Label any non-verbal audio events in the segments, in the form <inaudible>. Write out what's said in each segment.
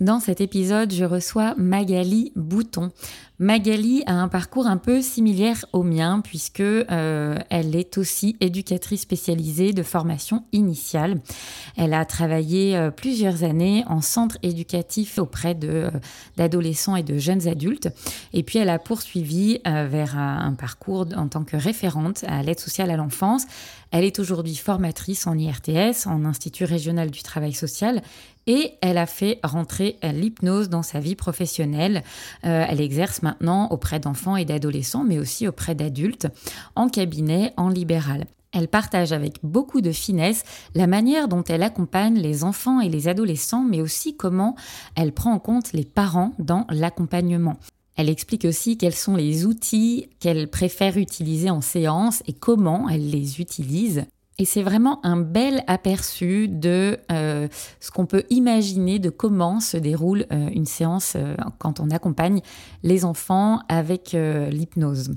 Dans cet épisode, je reçois Magali Bouton. Magali a un parcours un peu similaire au mien puisque euh, elle est aussi éducatrice spécialisée de formation initiale. Elle a travaillé euh, plusieurs années en centre éducatif auprès de euh, d'adolescents et de jeunes adultes et puis elle a poursuivi vers un parcours en tant que référente à l'aide sociale à l'enfance. Elle est aujourd'hui formatrice en IRTS, en Institut régional du travail social, et elle a fait rentrer l'hypnose dans sa vie professionnelle. Elle exerce maintenant auprès d'enfants et d'adolescents, mais aussi auprès d'adultes, en cabinet, en libéral. Elle partage avec beaucoup de finesse la manière dont elle accompagne les enfants et les adolescents, mais aussi comment elle prend en compte les parents dans l'accompagnement. Elle explique aussi quels sont les outils qu'elle préfère utiliser en séance et comment elle les utilise. Et c'est vraiment un bel aperçu de euh, ce qu'on peut imaginer de comment se déroule euh, une séance euh, quand on accompagne les enfants avec l'hypnose.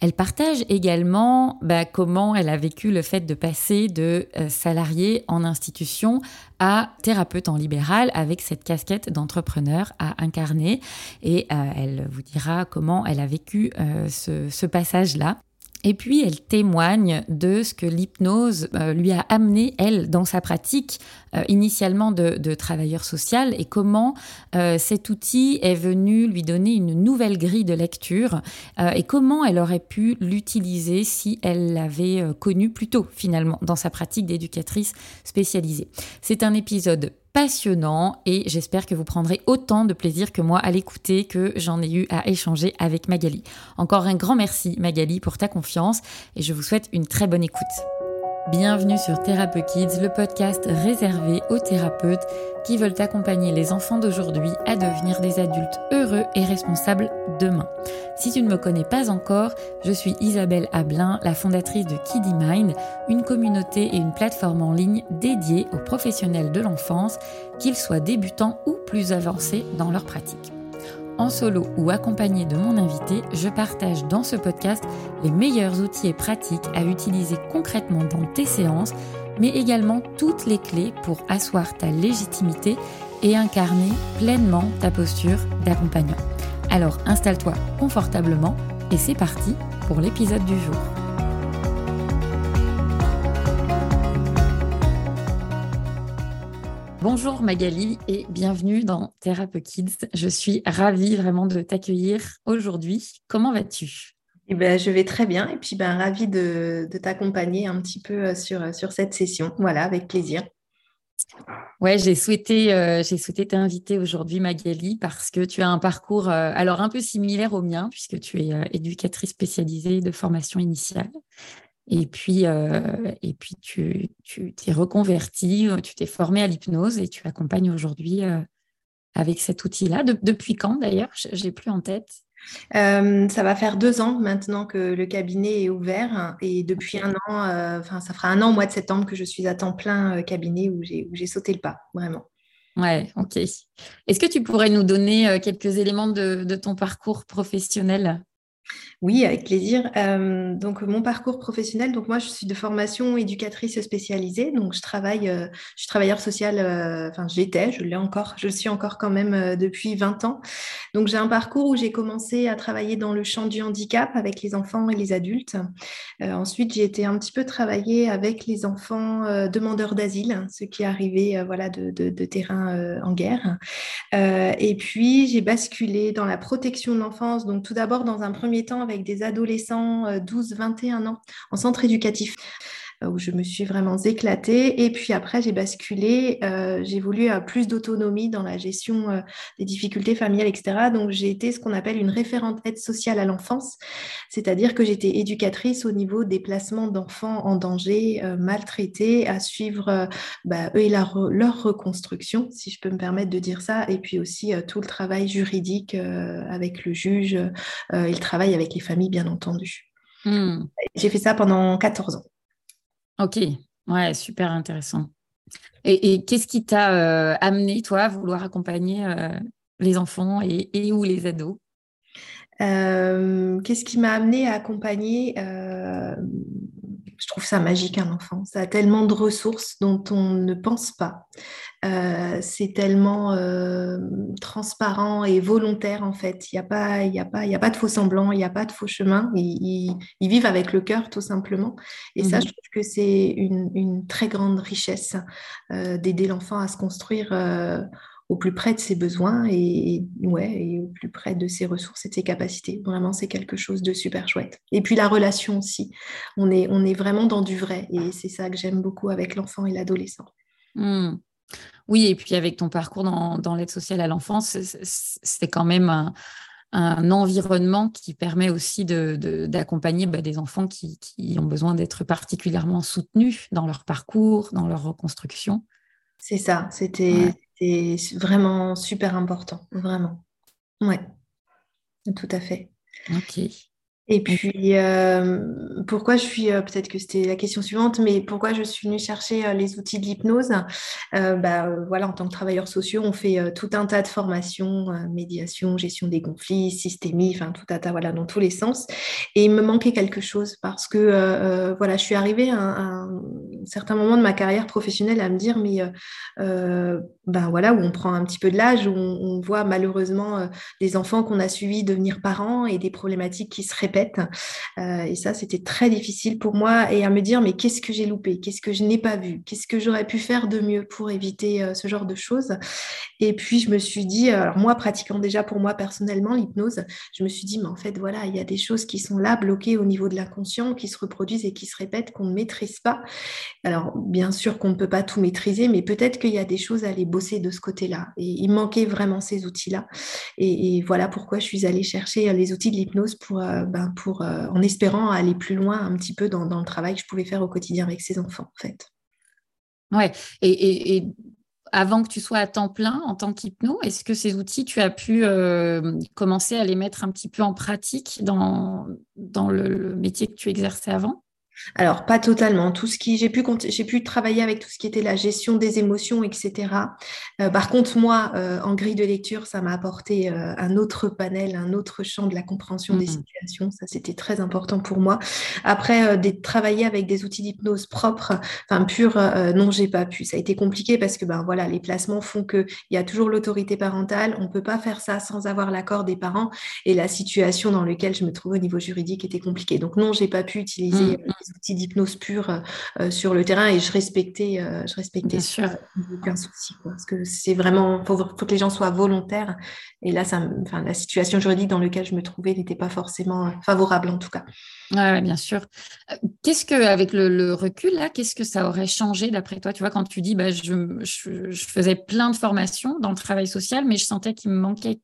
Elle partage également bah, comment elle a vécu le fait de passer de salarié en institution à thérapeute en libéral avec cette casquette d'entrepreneur à incarner. Et elle vous dira comment elle a vécu ce passage-là. Et puis, elle témoigne de ce que l'hypnose euh, lui a amené, elle, dans sa pratique euh, initialement de, travailleur social et comment euh, cet outil est venu lui donner une nouvelle grille de lecture et comment elle aurait pu l'utiliser si elle l'avait connu plus tôt, finalement, dans sa pratique d'éducatrice spécialisée. C'est un épisode passionnant et j'espère que vous prendrez autant de plaisir que moi à l'écouter que j'en ai eu à échanger avec Magali. Encore un grand merci Magali pour ta confiance et je vous souhaite une très bonne écoute. Bienvenue sur Thérapeute Kids, le podcast réservé aux thérapeutes qui veulent accompagner les enfants d'aujourd'hui à devenir des adultes heureux et responsables demain. Si tu ne me connais pas encore, je suis Isabelle Ablin, la fondatrice de Kiddy Mind, une communauté et une plateforme en ligne dédiée aux professionnels de l'enfance, qu'ils soient débutants ou plus avancés dans leur pratique. En solo ou accompagné de mon invité, je partage dans ce podcast les meilleurs outils et pratiques à utiliser concrètement dans tes séances, mais également toutes les clés pour asseoir ta légitimité et incarner pleinement ta posture d'accompagnant. Alors installe-toi confortablement et c'est parti pour l'épisode du jour. Bonjour Magali et bienvenue dans Thérapeute Kids. Je suis ravie vraiment de t'accueillir aujourd'hui. Comment vas-tu? Eh ben, je vais très bien et puis ben, ravie de, t'accompagner un petit peu euh, sur, euh, sur cette session. Voilà, avec plaisir. Ouais, j'ai souhaité, euh, j'ai souhaité t'inviter aujourd'hui, Magali, parce que tu as un parcours alors un peu similaire au mien, puisque tu es éducatrice spécialisée de formation initiale. Et puis, euh, et puis tu, tu t'es reconverti, euh, tu t'es formé à l'hypnose et tu accompagnes aujourd'hui euh, avec cet outil-là. depuis quand d'ailleurs? J'ai plus en tête. ça va faire deux ans maintenant que le cabinet est ouvert et depuis un an, enfin ça fera un an au mois de septembre que je suis à temps plein cabinet où j'ai, où j'ai sauté le pas, vraiment. Ouais, ok. Est-ce que tu pourrais nous donner quelques éléments de, de ton parcours professionnel? Oui, avec plaisir. Euh, donc, mon parcours professionnel, donc moi, je suis de formation éducatrice spécialisée. Donc, je travaille, euh, je suis travailleur social, euh, enfin, j'étais, je l'ai encore, je le suis encore quand même depuis 20 ans. Donc, j'ai un parcours où j'ai commencé à travailler dans le champ du handicap avec les enfants et les adultes. ensuite, j'ai été un petit peu travailler avec les enfants demandeurs d'asile, ceux qui arrivaient voilà, de, de, de terrain en guerre. et puis, j'ai basculé dans la protection de l'enfance. Donc, tout d'abord, dans un premier temps, avec des adolescents 12-21 euh, ans en centre éducatif où je me suis vraiment éclatée. Et puis après, j'ai basculé, euh, j'ai voulu plus d'autonomie dans la gestion des difficultés familiales, etc. Donc, j'ai été ce qu'on appelle une référente aide sociale à l'enfance, c'est-à-dire que j'étais éducatrice au niveau des placements d'enfants en danger, maltraités, à suivre bah, eux et leur, reconstruction, si je peux me permettre de dire ça, et puis aussi tout le travail juridique avec le juge et le travail avec les familles, bien entendu. Hmm. J'ai fait ça pendant 14 ans. Ok, ouais, super intéressant. Et, qu'est-ce qui t'a euh, amené, toi, à vouloir accompagner euh, les enfants et, et, ou les ados? Euh, Qu'est-ce qui m'a amené à accompagner je trouve ça magique un enfant. Ça a tellement de ressources dont on ne pense pas. Euh, c'est tellement, euh, transparent et volontaire en fait. Il n'y a, pas, y a, pas, y a pas de faux semblants, il n'y a pas de faux chemins. Ils, vivent avec le cœur tout simplement. Et ça, mhm. je trouve que c'est une, très grande richesse d'aider l'enfant à se construire au plus près de ses besoins et, ouais, et au plus près de ses ressources et de ses capacités. Vraiment, c'est quelque chose de super chouette. Et puis la relation aussi. On est, on est vraiment dans du vrai et c'est ça que j'aime beaucoup avec l'enfant et l'adolescent. Hmm. Oui, et puis avec ton parcours dans, l'aide sociale à l'enfance, c'est quand même un, environnement qui permet aussi d'accompagner de, bah, des enfants qui, qui ont besoin d'être particulièrement soutenus dans leur parcours, dans leur reconstruction. C'est ça, c'était vraiment super important, vraiment. Ouais, tout à fait. Ok. Et puis, euh, pourquoi je suis, euh, peut-être que c'était la question suivante, mais pourquoi je suis venue chercher euh, les outils de l'hypnose? Bah, voilà, En tant que travailleurs sociaux, on fait tout un tas de formations, médiation, gestion des conflits, systémie, enfin tout un tas, voilà, dans tous les sens. Et il me manquait quelque chose parce que, voilà, je suis arrivée à un, certain moment de ma carrière professionnelle à me dire, mais ben voilà, où on prend un petit peu de l'âge, où on, voit malheureusement des enfants qu'on a suivis devenir parents et des problématiques qui se répètent. Euh, et ça, c'était très difficile pour moi et à me dire, mais qu'est-ce que j'ai loupé? Qu'est-ce que je n'ai pas vu? Qu'est-ce que j'aurais pu faire de mieux pour éviter euh, ce genre de choses? Et puis, je me suis dit, alors moi, pratiquant déjà pour moi personnellement l'hypnose, je me suis dit, mais en fait, voilà, il y a des choses qui sont là, bloquées au niveau de l'inconscient, qui se reproduisent et qui se répètent, qu'on ne maîtrise pas. Alors, bien sûr qu'on ne peut pas tout maîtriser, mais peut-être qu'il y a des choses à aller bosser de ce côté-là. Et il manquait vraiment ces outils-là. Et, voilà pourquoi je suis allée chercher les outils de l'hypnose pour ben, pour, euh, en espérant aller plus loin un petit peu dans, le travail que je pouvais faire au quotidien avec ces enfants, en fait. Et, avant que tu sois à temps plein en tant qu'hypno, est-ce que ces outils, tu as pu euh, commencer à les mettre un petit peu en pratique dans le métier que tu exerçais avant? Alors, pas totalement. Tout ce qui, j'ai pu, j'ai pu travailler avec tout ce qui était la gestion des émotions, etc. Euh, par contre, moi, euh, en grille de lecture, ça m'a apporté euh, un autre panel, un autre champ de la compréhension des mmh situations. Ça, c'était très important pour moi. Après, des, travailler avec des outils d'hypnose propres, enfin purs, non, j'ai pas pu. Ça a été compliqué parce que, ben voilà, les placements font que il y a toujours l'autorité parentale. On peut pas faire ça sans avoir l'accord des parents. Et la situation dans laquelle je me trouve au niveau juridique était compliquée. Donc non, j'ai pas pu utiliser mmh outils d'hypnose pure euh, sur le terrain et je respectais, euh, je respectais ça, aucun souci. Parce que c'est vraiment, il faut, que les gens soient volontaires. Et là, ça, enfin, la situation juridique dans laquelle je me trouvais n'était pas forcément euh, favorable en tout cas. Oui, bien sûr. Qu'est-ce que, avec le, recul, là, qu'est-ce que ça aurait changé d'après toi? Tu vois, quand tu dis, bah, je, je, faisais plein de formations dans le travail social, mais je sentais qu'il me manquait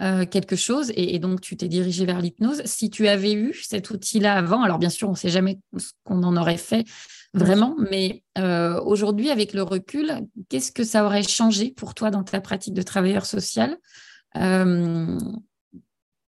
euh, quelque chose et, donc tu t'es dirigé vers l'hypnose. Si tu avais eu cet outil-là avant, alors bien sûr, on ne sait jamais ce qu'on en aurait fait vraiment, mais euh, aujourd'hui, avec le recul, qu'est-ce que ça aurait changé pour toi dans ta pratique de travailleur social euh,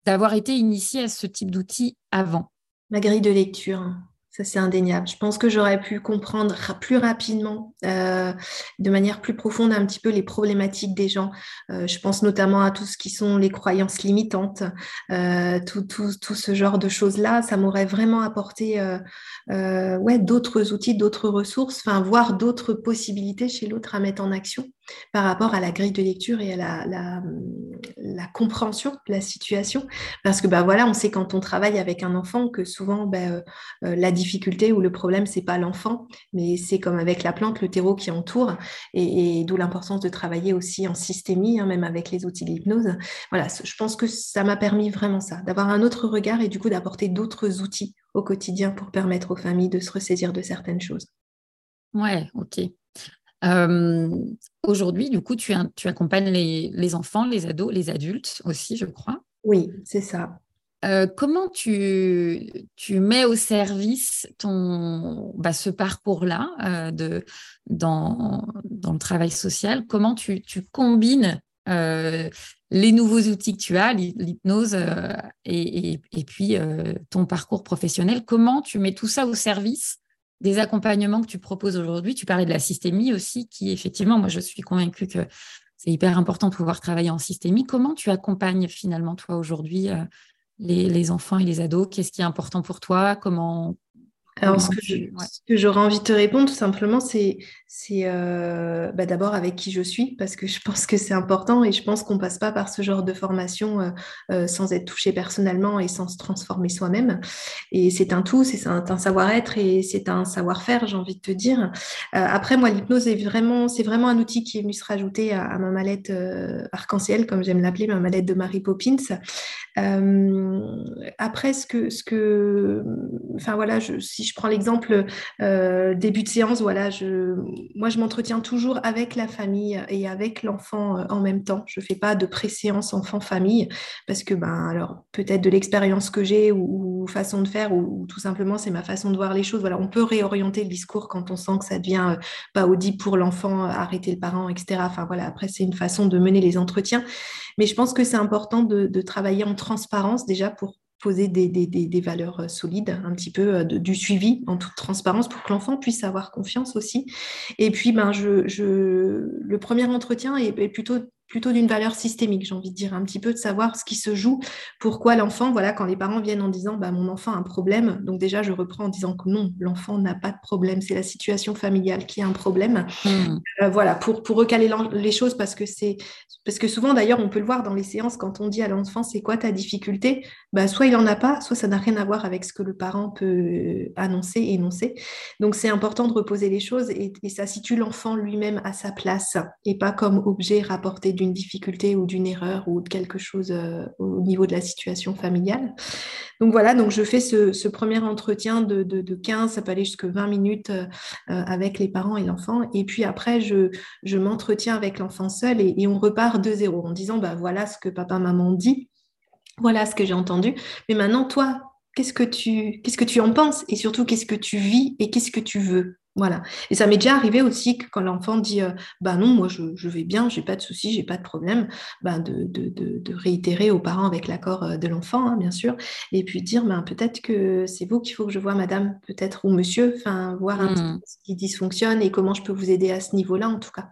d'avoir été initié à ce type d'outil avant? Ma grille de lecture. Ça, c'est indéniable. Je pense que j'aurais pu comprendre plus rapidement, euh, de manière plus profonde, un petit peu les problématiques des gens. Euh, je pense notamment à tout ce qui sont les croyances limitantes, euh, tout, tout, tout, ce genre de choses-là. Ça m'aurait vraiment apporté ouais, d'autres outils, d'autres ressources, enfin, voir d'autres possibilités chez l'autre à mettre en action par rapport à la grille de lecture et à la, la, compréhension de la situation. Parce que bah, voilà, on sait quand on travaille avec un enfant que souvent bah, euh, euh, la difficulté ou le problème, c'est pas l'enfant, mais c'est comme avec la plante, le terreau qui entoure, et, d'où l'importance de travailler aussi en systémie, hein, même avec les outils d'hypnose. Voilà, je pense que ça m'a permis vraiment ça, d'avoir un autre regard et du coup d'apporter d'autres outils au quotidien pour permettre aux familles de se ressaisir de certaines choses. Ouais, ok. Euh, aujourd'hui, du coup, tu, tu accompagnes les, enfants, les ados, les adultes aussi, je crois. Oui, c'est ça. Euh, comment tu, tu mets au service ton, bah, ce parcours-là euh, dans, dans, le travail social? Comment tu, tu combines les nouveaux outils que tu as, l'hypnose et, et, et, puis ton parcours professionnel? Comment tu mets tout ça au service des accompagnements que tu proposes aujourd'hui. Tu parlais de la systémie aussi, qui effectivement, moi je suis convaincue que c'est hyper important de pouvoir travailler en systémie. Comment tu accompagnes finalement toi aujourd'hui euh, les, enfants et les ados? Qu'est-ce qui est important pour toi? Comment alors, ce que, j'aurais envie de te répondre, tout simplement, c'est c'est euh, bah, d'abord avec qui je suis, parce que je pense que c'est important et je pense qu'on passe pas par ce genre de formation euh, euh, sans être touché personnellement et sans se transformer soi-même. Et c'est un tout, c'est un, savoir-être et c'est un savoir-faire, j'ai envie de te dire. après, moi, l'hypnose est vraiment, c'est vraiment un outil qui est venu se rajouter à, à ma mallette arc-en-ciel, comme j'aime l'appeler, ma mallette de Mary Poppins. après, ce que, ce que, enfin voilà, je, si je prends l'exemple début de séance, voilà, je moi, je m'entretiens toujours avec la famille et avec l'enfant euh, en même temps. Je ne fais pas de préséance enfant-famille parce que, ben, alors, peut-être de l'expérience que j'ai ou, façon de faire ou, tout simplement c'est ma façon de voir les choses. Voilà, on peut réorienter le discours quand on sent que ça devient euh, pas audible pour l'enfant, euh, arrêter le parent, etc. Enfin, voilà, après, c'est une façon de mener les entretiens. Mais je pense que c'est important de travailler en transparence déjà pour poser des, des, des, valeurs euh, solides, un petit peu euh, du suivi en toute transparence pour que l'enfant puisse avoir confiance aussi. Et puis, ben, je, je, le premier entretien est plutôt plutôt d'une valeur systémique, j'ai envie de dire, un petit peu de savoir ce qui se joue, pourquoi l'enfant, voilà, quand les parents viennent en disant bah, mon enfant a un problème, donc déjà je reprends en disant que non, l'enfant n'a pas de problème, c'est la situation familiale qui a un problème. Hmm. Euh, voilà, pour, pour recaler les choses, parce que c'est parce que souvent d'ailleurs on peut le voir dans les séances quand on dit à l'enfant c'est quoi ta difficulté, bah, soit il n'en a pas, soit ça n'a rien à voir avec ce que le parent peut annoncer, énoncer. Donc c'est important de reposer les choses et, et ça situe l'enfant lui-même à sa place et pas comme objet rapporté d'une difficulté ou d'une erreur ou de quelque chose euh, au niveau de la situation familiale. Donc voilà, donc je fais ce, premier entretien de, 15, ça peut aller jusqu'à 20 minutes euh, euh, avec les parents et l'enfant. Et puis après, je, m'entretiens avec l'enfant seul et, on repart de zéro en disant, bah, voilà ce que papa, maman dit, voilà ce que j'ai entendu. Mais maintenant, toi, qu'est-ce que qu'est-ce que tu en penses? Et surtout qu'est-ce que tu vis et qu'est-ce que tu veux? Voilà. Et ça m'est déjà arrivé aussi que quand l'enfant dit euh, bah non, moi je, vais bien, j'ai pas de soucis, j'ai pas de problème, bah de, de, réitérer aux parents avec l'accord euh, de l'enfant, hein, bien sûr, et puis dire bah, peut-être que c'est vous qu'il faut que je vois madame, peut-être, ou monsieur, enfin, voir un mmh. ce qui dysfonctionne et comment je peux vous aider à ce niveau-là en tout cas.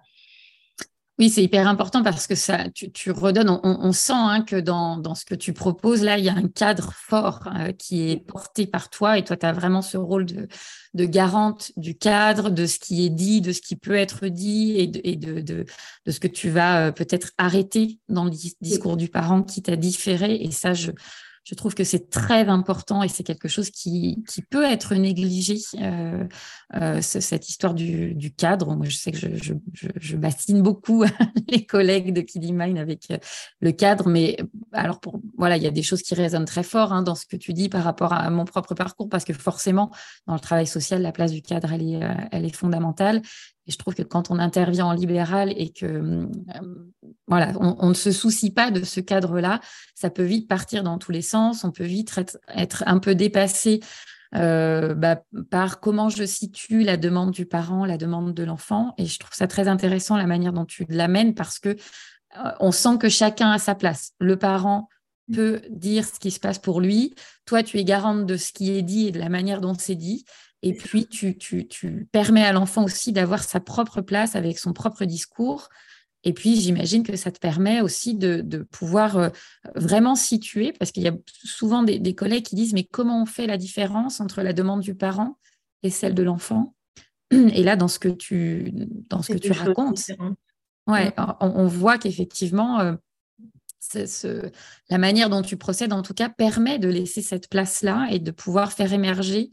Oui, c'est hyper important parce que ça, tu, redonnes, on, sent hein, que dans, dans, ce que tu proposes, là, il y a un cadre fort euh, qui est porté par toi et toi, tu as vraiment ce rôle de, de, garante du cadre, de ce qui est dit, de ce qui peut être dit et de, et de, de, de ce que tu vas euh, peut-être arrêter dans le discours du parent qui t'a différé. Et ça, je, je trouve que c'est très important et c'est quelque chose qui, qui, peut être négligé, euh, euh, cette histoire du, du, cadre. Moi, je sais que je, je, je, bassine beaucoup <laughs> les collègues de Kidimine avec euh, le cadre, mais alors pour, voilà, il y a des choses qui résonnent très fort hein, dans ce que tu dis par rapport à mon propre parcours, parce que forcément, dans le travail social, la place du cadre, elle est, elle est fondamentale. Et je trouve que quand on intervient en libéral et que euh, on, ne se soucie pas de ce cadre-là, ça peut vite partir dans tous les sens. On peut vite être, un peu dépassé euh, bah, par comment je situe la demande du parent, la demande de l'enfant. Et je trouve ça très intéressant la manière dont tu l'amènes parce que euh, on sent que chacun a sa place. Le parent peut dire ce qui se passe pour lui. Toi, tu es garante de ce qui est dit et de la manière dont c'est dit. Et puis, tu, permets à l'enfant aussi d'avoir sa propre place avec son propre discours. Et puis, j'imagine que ça te permet aussi de, pouvoir euh, vraiment situer, parce qu'il y a souvent des, collègues qui disent, mais comment on fait la différence entre la demande du parent et celle de l'enfant? Et là, dans ce que tu, dans ce que tu racontes, ouais, on, voit qu'effectivement, euh, la manière dont tu procèdes, en tout cas, permet de laisser cette place-là et de pouvoir faire émerger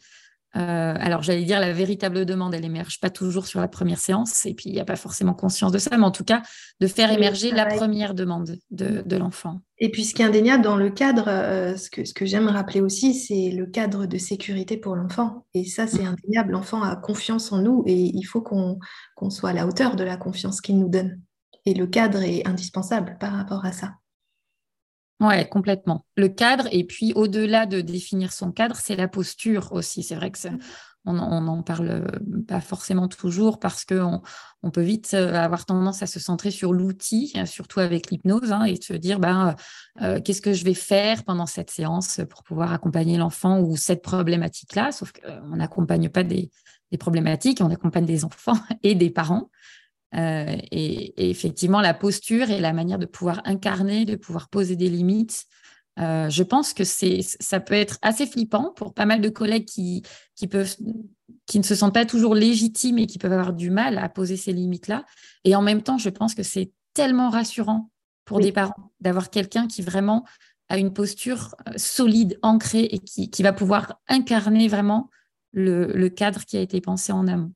euh, alors, j'allais dire, la véritable demande, elle émerge pas toujours sur la première séance, et puis il n'y a pas forcément conscience de ça, mais en tout cas, de faire émerger la première demande de, l'enfant. Et puis, ce qui est indéniable dans le cadre, euh, ce que, ce que j'aime rappeler aussi, c'est le cadre de sécurité pour l'enfant. Et ça, c'est mm. indéniable. L'enfant a confiance en nous, et il faut qu'on soit à la hauteur de la confiance qu'il nous donne. Et le cadre est indispensable par rapport à ça. Oui, complètement. Le cadre, et puis au-delà de définir son cadre, c'est la posture aussi. C'est vrai que on n'en parle pas forcément toujours parce qu'on on peut vite euh, avoir tendance à se centrer sur l'outil, surtout avec l'hypnose, hein, et se dire ben, euh, qu'est-ce que je vais faire pendant cette séance pour pouvoir accompagner l'enfant ou cette problématique-là? Sauf qu'on n'accompagne pas des, problématiques, on accompagne des enfants <laughs> et des parents. Euh, et, effectivement, la posture et la manière de pouvoir incarner, de pouvoir poser des limites, je pense que ça peut être assez flippant pour pas mal de collègues qui, qui, peuvent, qui ne se sentent pas toujours légitimes et qui peuvent avoir du mal à poser ces limites-là. Et en même temps, je pense que c'est tellement rassurant pour des parents d'avoir quelqu'un qui vraiment a une posture euh, solide, ancrée et qui, qui va pouvoir incarner vraiment le, le, cadre qui a été pensé en amont.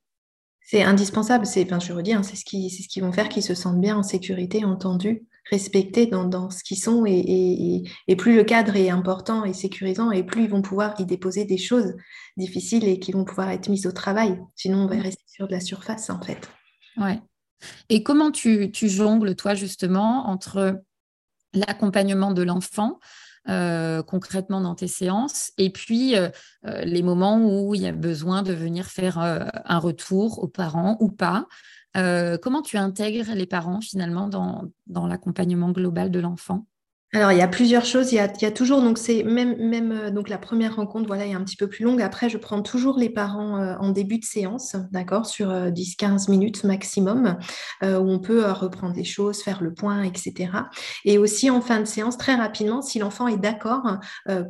C'est indispensable, c'est, je redis, hein, c'est ce qui, c'est ce qui vont faire qu'ils se sentent bien en sécurité, entendus, respectés dans, dans ce qu'ils sont, et, et, et, plus le cadre est important et sécurisant, et plus ils vont pouvoir y déposer des choses difficiles et qui vont pouvoir être mises au travail. Sinon, on va rester sur de la surface, en fait. Ouais. Et comment tu, tu jongles, toi, justement, entre l'accompagnement de l'enfant euh, concrètement dans tes séances et puis euh, euh, les moments où il y a besoin de venir faire un retour aux parents ou pas. comment tu intègres les parents finalement dans l'accompagnement global de l'enfant? Alors, il y a plusieurs choses. Il y a, toujours, donc c'est même, euh, donc la première rencontre, voilà, est un petit peu plus longue. Après, je prends toujours les parents euh, en début de séance, d'accord, sur 10-15 euh, minutes maximum, où on peut reprendre les choses, faire le point, etc. Et aussi en fin de séance, très rapidement, si l'enfant est d'accord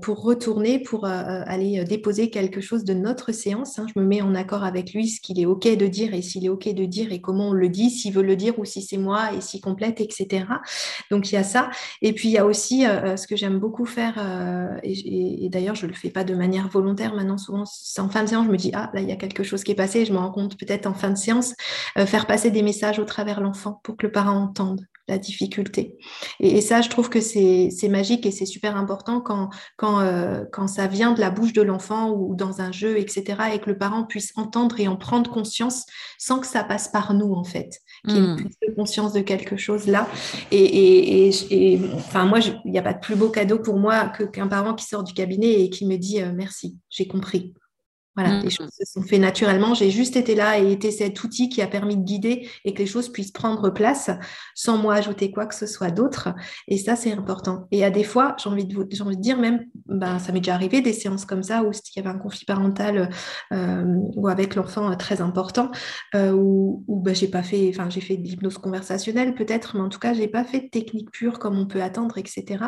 pour retourner, pour aller déposer quelque chose de notre séance, hein, je me mets en accord avec lui, ce qu'il est OK de dire et s'il est OK de dire et comment on le dit, s'il veut le dire ou si c'est moi et s'il complète, etc. Donc, il y a ça. Et puis, il y a aussi, euh, euh, ce que j'aime beaucoup faire, euh, et, d'ailleurs, je ne le fais pas de manière volontaire maintenant, souvent, c'est en fin de séance, je me dis, ah, là, il y a quelque chose qui est passé, je me rends compte peut-être en fin de séance, faire passer des messages au travers l'enfant pour que le parent entende la difficulté. Et, ça, je trouve que c'est magique et c'est super important quand, quand, quand ça vient de la bouche de l'enfant ou dans un jeu, etc., et que le parent puisse entendre et en prendre conscience sans que ça passe par nous, en fait, qu'il ait une prise de conscience de quelque chose là. Et, et enfin, moi, il n'y a pas de plus beau cadeau pour moi qu'un parent qui sort du cabinet et qui me dit euh, merci, j'ai compris. Voilà, les mmh. choses se sont faites naturellement. J'ai juste été là et été cet outil qui a permis de guider et que les choses puissent prendre place sans moi ajouter quoi que ce soit d'autre. Et ça, c'est important. Et à des fois, j'ai envie, de j'ai envie de dire même, ben, ça m'est déjà arrivé des séances comme ça où il y avait un conflit parental euh, ou avec l'enfant euh, très important, euh, où, où ben, j'ai pas fait, enfin, j'ai fait de l'hypnose conversationnelle peut-être, mais en tout cas, j'ai pas fait de technique pure comme on peut attendre, etc.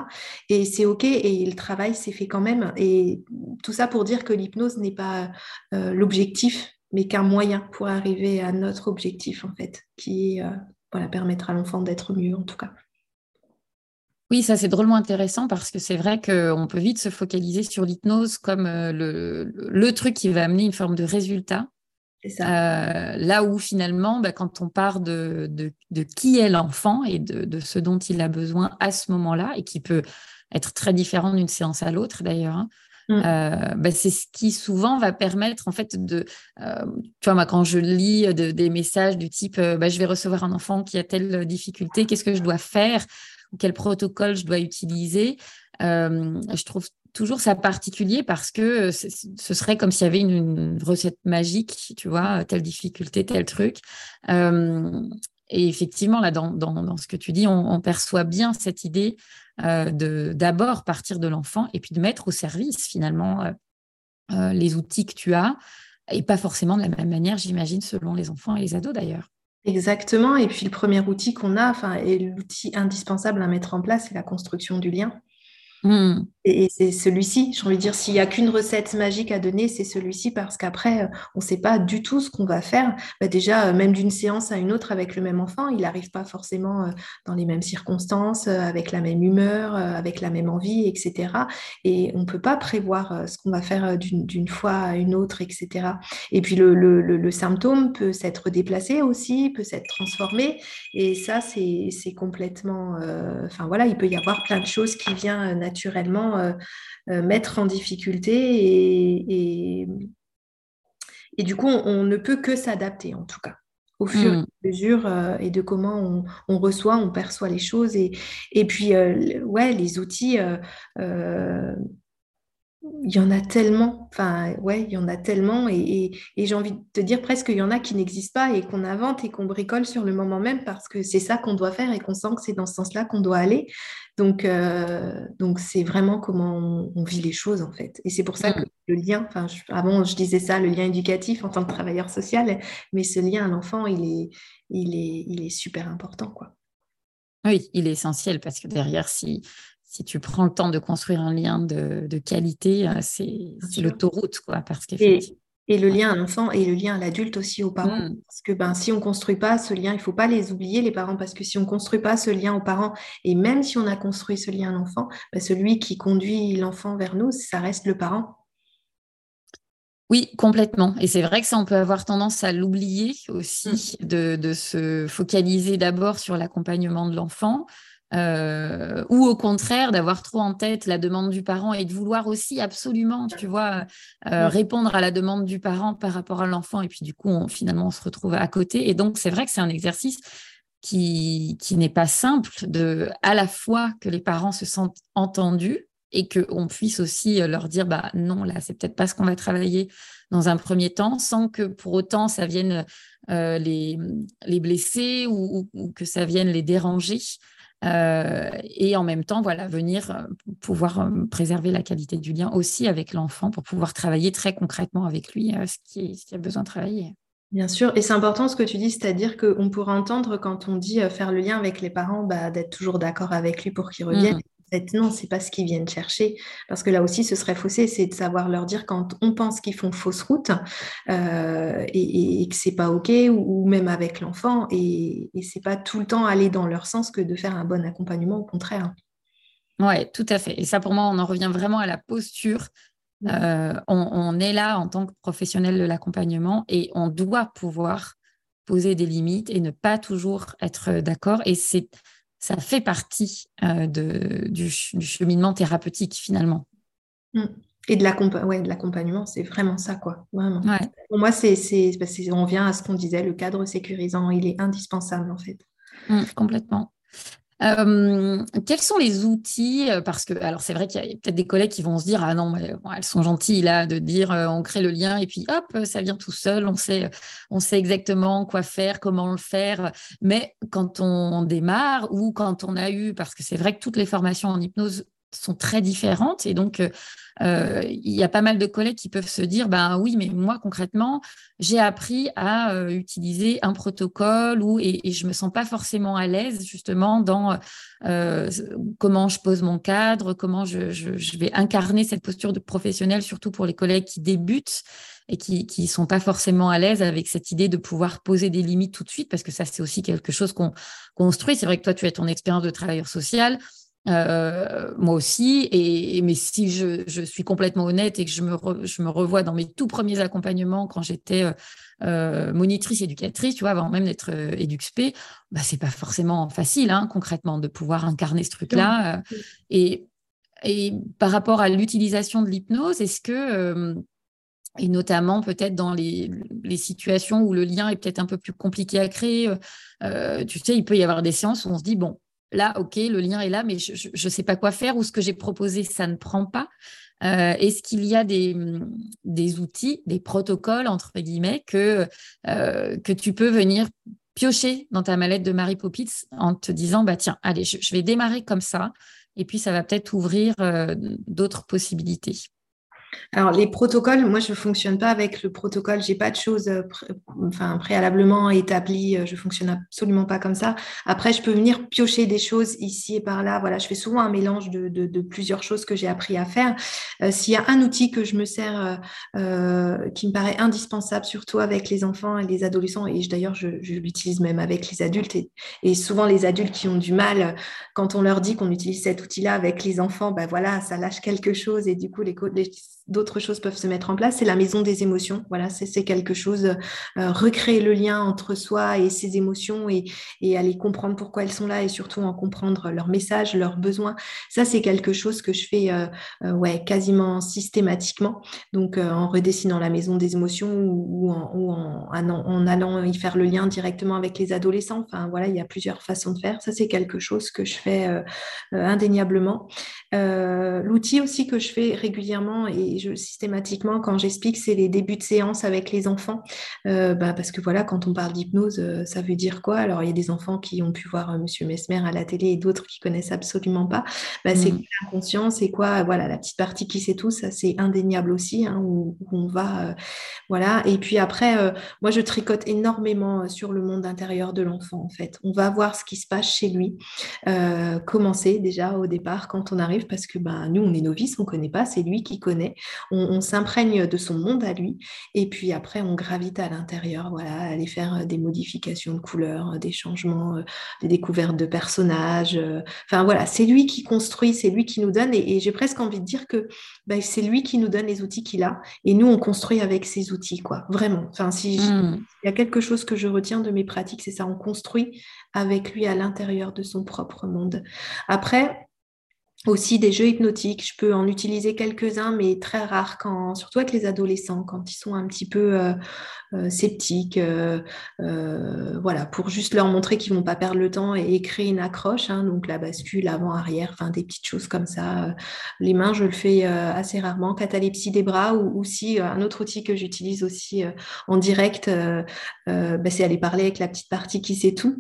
Et c'est OK et le travail s'est fait quand même. Et tout ça pour dire que l'hypnose n'est pas l'objectif, mais qu'un moyen pour arriver à notre objectif, en fait, qui euh, voilà, permettra à l'enfant d'être mieux, en tout cas. Oui, ça c'est drôlement intéressant parce que c'est vrai qu'on peut vite se focaliser sur l'hypnose comme euh, le, truc qui va amener une forme de résultat. là où finalement, bah, quand on part de, de, qui est l'enfant et de, de, ce dont il a besoin à ce moment-là, et qui peut être très différent d'une séance à l'autre d'ailleurs, hein, Mmh. Euh, bah, c'est ce qui souvent va permettre en fait de, euh, tu vois moi quand je lis des messages du type, euh, bah, je vais recevoir un enfant qui a telle difficulté, qu'est-ce que je dois faire ou quel protocole je dois utiliser, je trouve toujours ça particulier parce que ce serait comme s'il y avait une, recette magique, tu vois, telle difficulté, tel truc. Et effectivement, là, dans, dans, ce que tu dis, on, on perçoit bien cette idée euh, de d'abord partir de l'enfant et puis de mettre au service finalement euh, euh, les outils que tu as et pas forcément de la même manière, j'imagine, selon les enfants et les ados d'ailleurs. Exactement. Et puis le premier outil qu'on a, enfin, et l'outil indispensable à mettre en place, c'est la construction du lien. Mmh. Et, c'est celui-ci, j'ai envie de dire, s'il n'y a qu'une recette magique à donner, c'est celui-ci parce qu'après, euh, on ne sait pas du tout ce qu'on va faire. Bah, déjà, euh, même d'une séance à une autre avec le même enfant, il n'arrive pas forcément euh, dans les mêmes circonstances, avec la même humeur, avec la même envie, etc. Et on ne peut pas prévoir ce qu'on va faire d'une fois à une autre, etc. Et puis le, symptôme peut s'être déplacé aussi, peut s'être transformé. Et ça, c'est complètement... Enfin voilà, il peut y avoir plein de choses qui viennent naturellement euh, euh, mettre en difficulté et, et, du coup, on, ne peut que s'adapter en tout cas au fur et à hmm. mesure euh, et de comment on, reçoit, on perçoit les choses. Et, et puis, ouais, les outils, il y en a tellement, enfin ouais, il y en a tellement et, j'ai envie de te dire presque qu'il y en a qui n'existent pas et qu'on invente et qu'on bricole sur le moment même parce que c'est ça qu'on doit faire et qu'on sent que c'est dans ce sens-là qu'on doit aller. Donc euh, donc c'est vraiment comment on, vit les choses en fait. Et c'est pour ça que mm. le lien, enfin avant je disais ça, le lien éducatif en tant que travailleur social, mais ce lien à l'enfant, il est, il est, il est super important quoi. Oui, il est essentiel parce que derrière, si, si tu prends le temps de construire un lien de, qualité, euh, c'est l'autoroute, quoi, parce qu'effectivement. Et le lien à l'enfant et le lien à l'adulte aussi aux parents. Mm. Parce que ben, si on ne construit pas ce lien, il ne faut pas les oublier, les parents, parce que si on ne construit pas ce lien aux parents, et même si on a construit ce lien à l'enfant, ben, celui qui conduit l'enfant vers nous, ça reste le parent. Oui, complètement. Et c'est vrai que ça, on peut avoir tendance à l'oublier aussi, mm. de, de, se focaliser d'abord sur l'accompagnement de l'enfant. Euh, ou au contraire d'avoir trop en tête la demande du parent et de vouloir aussi absolument, tu vois, euh, répondre à la demande du parent par rapport à l'enfant. Et puis du coup, on, finalement, on se retrouve à côté. Et donc, c'est vrai que c'est un exercice qui, qui n'est pas simple de à la fois que les parents se sentent entendus et qu'on puisse aussi leur dire, bah non, là, c'est peut-être pas ce qu'on va travailler dans un premier temps, sans que pour autant ça vienne euh, les, les blesser ou, ou, que ça vienne les déranger. Euh, et en même temps, voilà, venir euh, pouvoir euh, préserver la qualité du lien aussi avec l'enfant pour pouvoir travailler très concrètement avec lui ce qui, ce qui a besoin de travailler. Bien sûr, et c'est important ce que tu dis, c'est-à-dire qu'on pourrait entendre quand on dit faire le lien avec les parents, bah, d'être toujours d'accord avec lui pour qu'il revienne. Mmh fait, non, c'est pas ce qu'ils viennent chercher. Parce que là aussi, ce serait faussé, c'est de savoir leur dire quand on pense qu'ils font fausse route euh, et, que c'est pas OK, ou, même avec l'enfant. Et, et c'est pas tout le temps aller dans leur sens que de faire un bon accompagnement, au contraire. Oui, tout à fait. Et ça, pour moi, on en revient vraiment à la posture. Euh, on, est là en tant que professionnel de l'accompagnement et on doit pouvoir poser des limites et ne pas toujours être d'accord. Et c'est ça fait partie euh, de, du, cheminement thérapeutique finalement. Mm. Et de l'accompagnement, c'est vraiment ça, quoi. Vraiment. Pour moi, c'est, on vient à ce qu'on disait, le cadre sécurisant, il est indispensable en fait. Mm, complètement. Euh, quels sont les outils euh, Parce que, alors c'est vrai qu'il y a peut-être des collègues qui vont se dire Ah non, mais, elles sont gentilles là, de dire euh, on crée le lien et puis hop, ça vient tout seul, on sait, on sait exactement quoi faire, comment le faire. Mais quand on démarre ou quand on a eu, parce que c'est vrai que toutes les formations en hypnose sont très différentes. Et donc, euh, il y a pas mal de collègues qui peuvent se dire, ben oui, mais moi, concrètement, j'ai appris à euh, utiliser un protocole ou, et, et, je me sens pas forcément à l'aise justement dans comment je pose mon cadre, comment je, vais incarner cette posture de professionnel, surtout pour les collègues qui débutent et qui ne sont pas forcément à l'aise avec cette idée de pouvoir poser des limites tout de suite, parce que ça, c'est aussi quelque chose qu'on construit. C'est vrai que toi, tu as ton expérience de travailleur social. Euh, moi aussi, et, mais si je, suis complètement honnête et que je me, je me revois dans mes tout premiers accompagnements quand j'étais euh, euh, monitrice éducatrice, tu vois, avant même d'être EduxP, bah, c'est pas forcément facile, hein, concrètement, de pouvoir incarner ce truc-là. et, et par rapport à l'utilisation de l'hypnose, est-ce que et notamment peut-être dans les, les, situations où le lien est peut-être un peu plus compliqué à créer. tu sais, il peut y avoir des séances où on se dit, bon, là, OK, le lien est là, mais je ne sais pas quoi faire ou ce que j'ai proposé, ça ne prend pas. Euh, est-ce qu'il y a des, des, outils, des protocoles, entre guillemets, que, euh, que tu peux venir piocher dans ta mallette de Marie Poppins en te disant, bah, tiens, allez, je, vais démarrer comme ça, et puis ça va peut-être ouvrir euh, d'autres possibilités? Alors, les protocoles, moi, je ne fonctionne pas avec le protocole. Je n'ai pas de choses euh, enfin, préalablement établies. Euh, je ne fonctionne absolument pas comme ça. Après, je peux venir piocher des choses ici et par là. Voilà, je fais souvent un mélange de, de, plusieurs choses que j'ai appris à faire. Euh, s'il y a un outil que je me sers, qui me paraît indispensable, surtout avec les enfants et les adolescents, et d'ailleurs, je, je l'utilise même avec les adultes, et, souvent les adultes qui ont du mal, quand on leur dit qu'on utilise cet outil-là avec les enfants, ben voilà, ça lâche quelque chose, et du coup, les, les d'autres choses peuvent se mettre en place. C'est la maison des émotions. Voilà, c'est quelque chose, euh, recréer le lien entre soi et ses émotions et, aller comprendre pourquoi elles sont là et surtout en comprendre leurs messages, leurs besoins. Ça, c'est quelque chose que je fais euh, euh, quasiment systématiquement. Donc, en redessinant la maison des émotions ou, en, ou en, en, allant y faire le lien directement avec les adolescents. Enfin, voilà, il y a plusieurs façons de faire. Ça, c'est quelque chose que je fais indéniablement. L'outil aussi que je fais régulièrement et je, systématiquement, quand j'explique, c'est les débuts de séance avec les enfants. Euh, bah, parce que voilà, quand on parle d'hypnose, euh, ça veut dire quoi? Alors, il y a des enfants qui ont pu voir Monsieur Mesmer à la télé et d'autres qui connaissent absolument pas. Bah, C'est mmh. l'inconscient, c'est quoi Voilà, la petite partie qui sait tout, ça c'est indéniable aussi, hein, où, on va. voilà. Et puis après, moi, je tricote énormément sur le monde intérieur de l'enfant, en fait. On va voir ce qui se passe chez lui. commencer déjà au départ quand on arrive, parce que bah, nous, on est novices, on ne connaît pas, c'est lui qui connaît. On, s'imprègne de son monde à lui, et puis après, on gravite à l'intérieur, voilà, aller faire euh, des modifications de couleurs, euh, des changements, euh, des découvertes de personnages. Enfin voilà, c'est lui qui construit, c'est lui qui nous donne, et, j'ai presque envie de dire que bah, c'est lui qui nous donne les outils qu'il a, et nous, on construit avec ses outils, quoi, vraiment. Enfin, si mmh. il y a quelque chose que je retiens de mes pratiques, c'est ça, on construit avec lui à l'intérieur de son propre monde. Après, aussi des jeux hypnotiques. Je peux en utiliser quelques-uns, mais très rares, quand, surtout avec les adolescents, quand ils sont un petit peu euh, euh, sceptiques. Euh, voilà, pour juste leur montrer qu'ils vont pas perdre le temps et, créer une accroche. Hein, donc la bascule avant-arrière, des petites choses comme ça. Les mains, je le fais assez rarement. Catalepsie des bras ou aussi un autre outil que j'utilise aussi en direct, bah, c'est aller parler avec la petite partie qui sait tout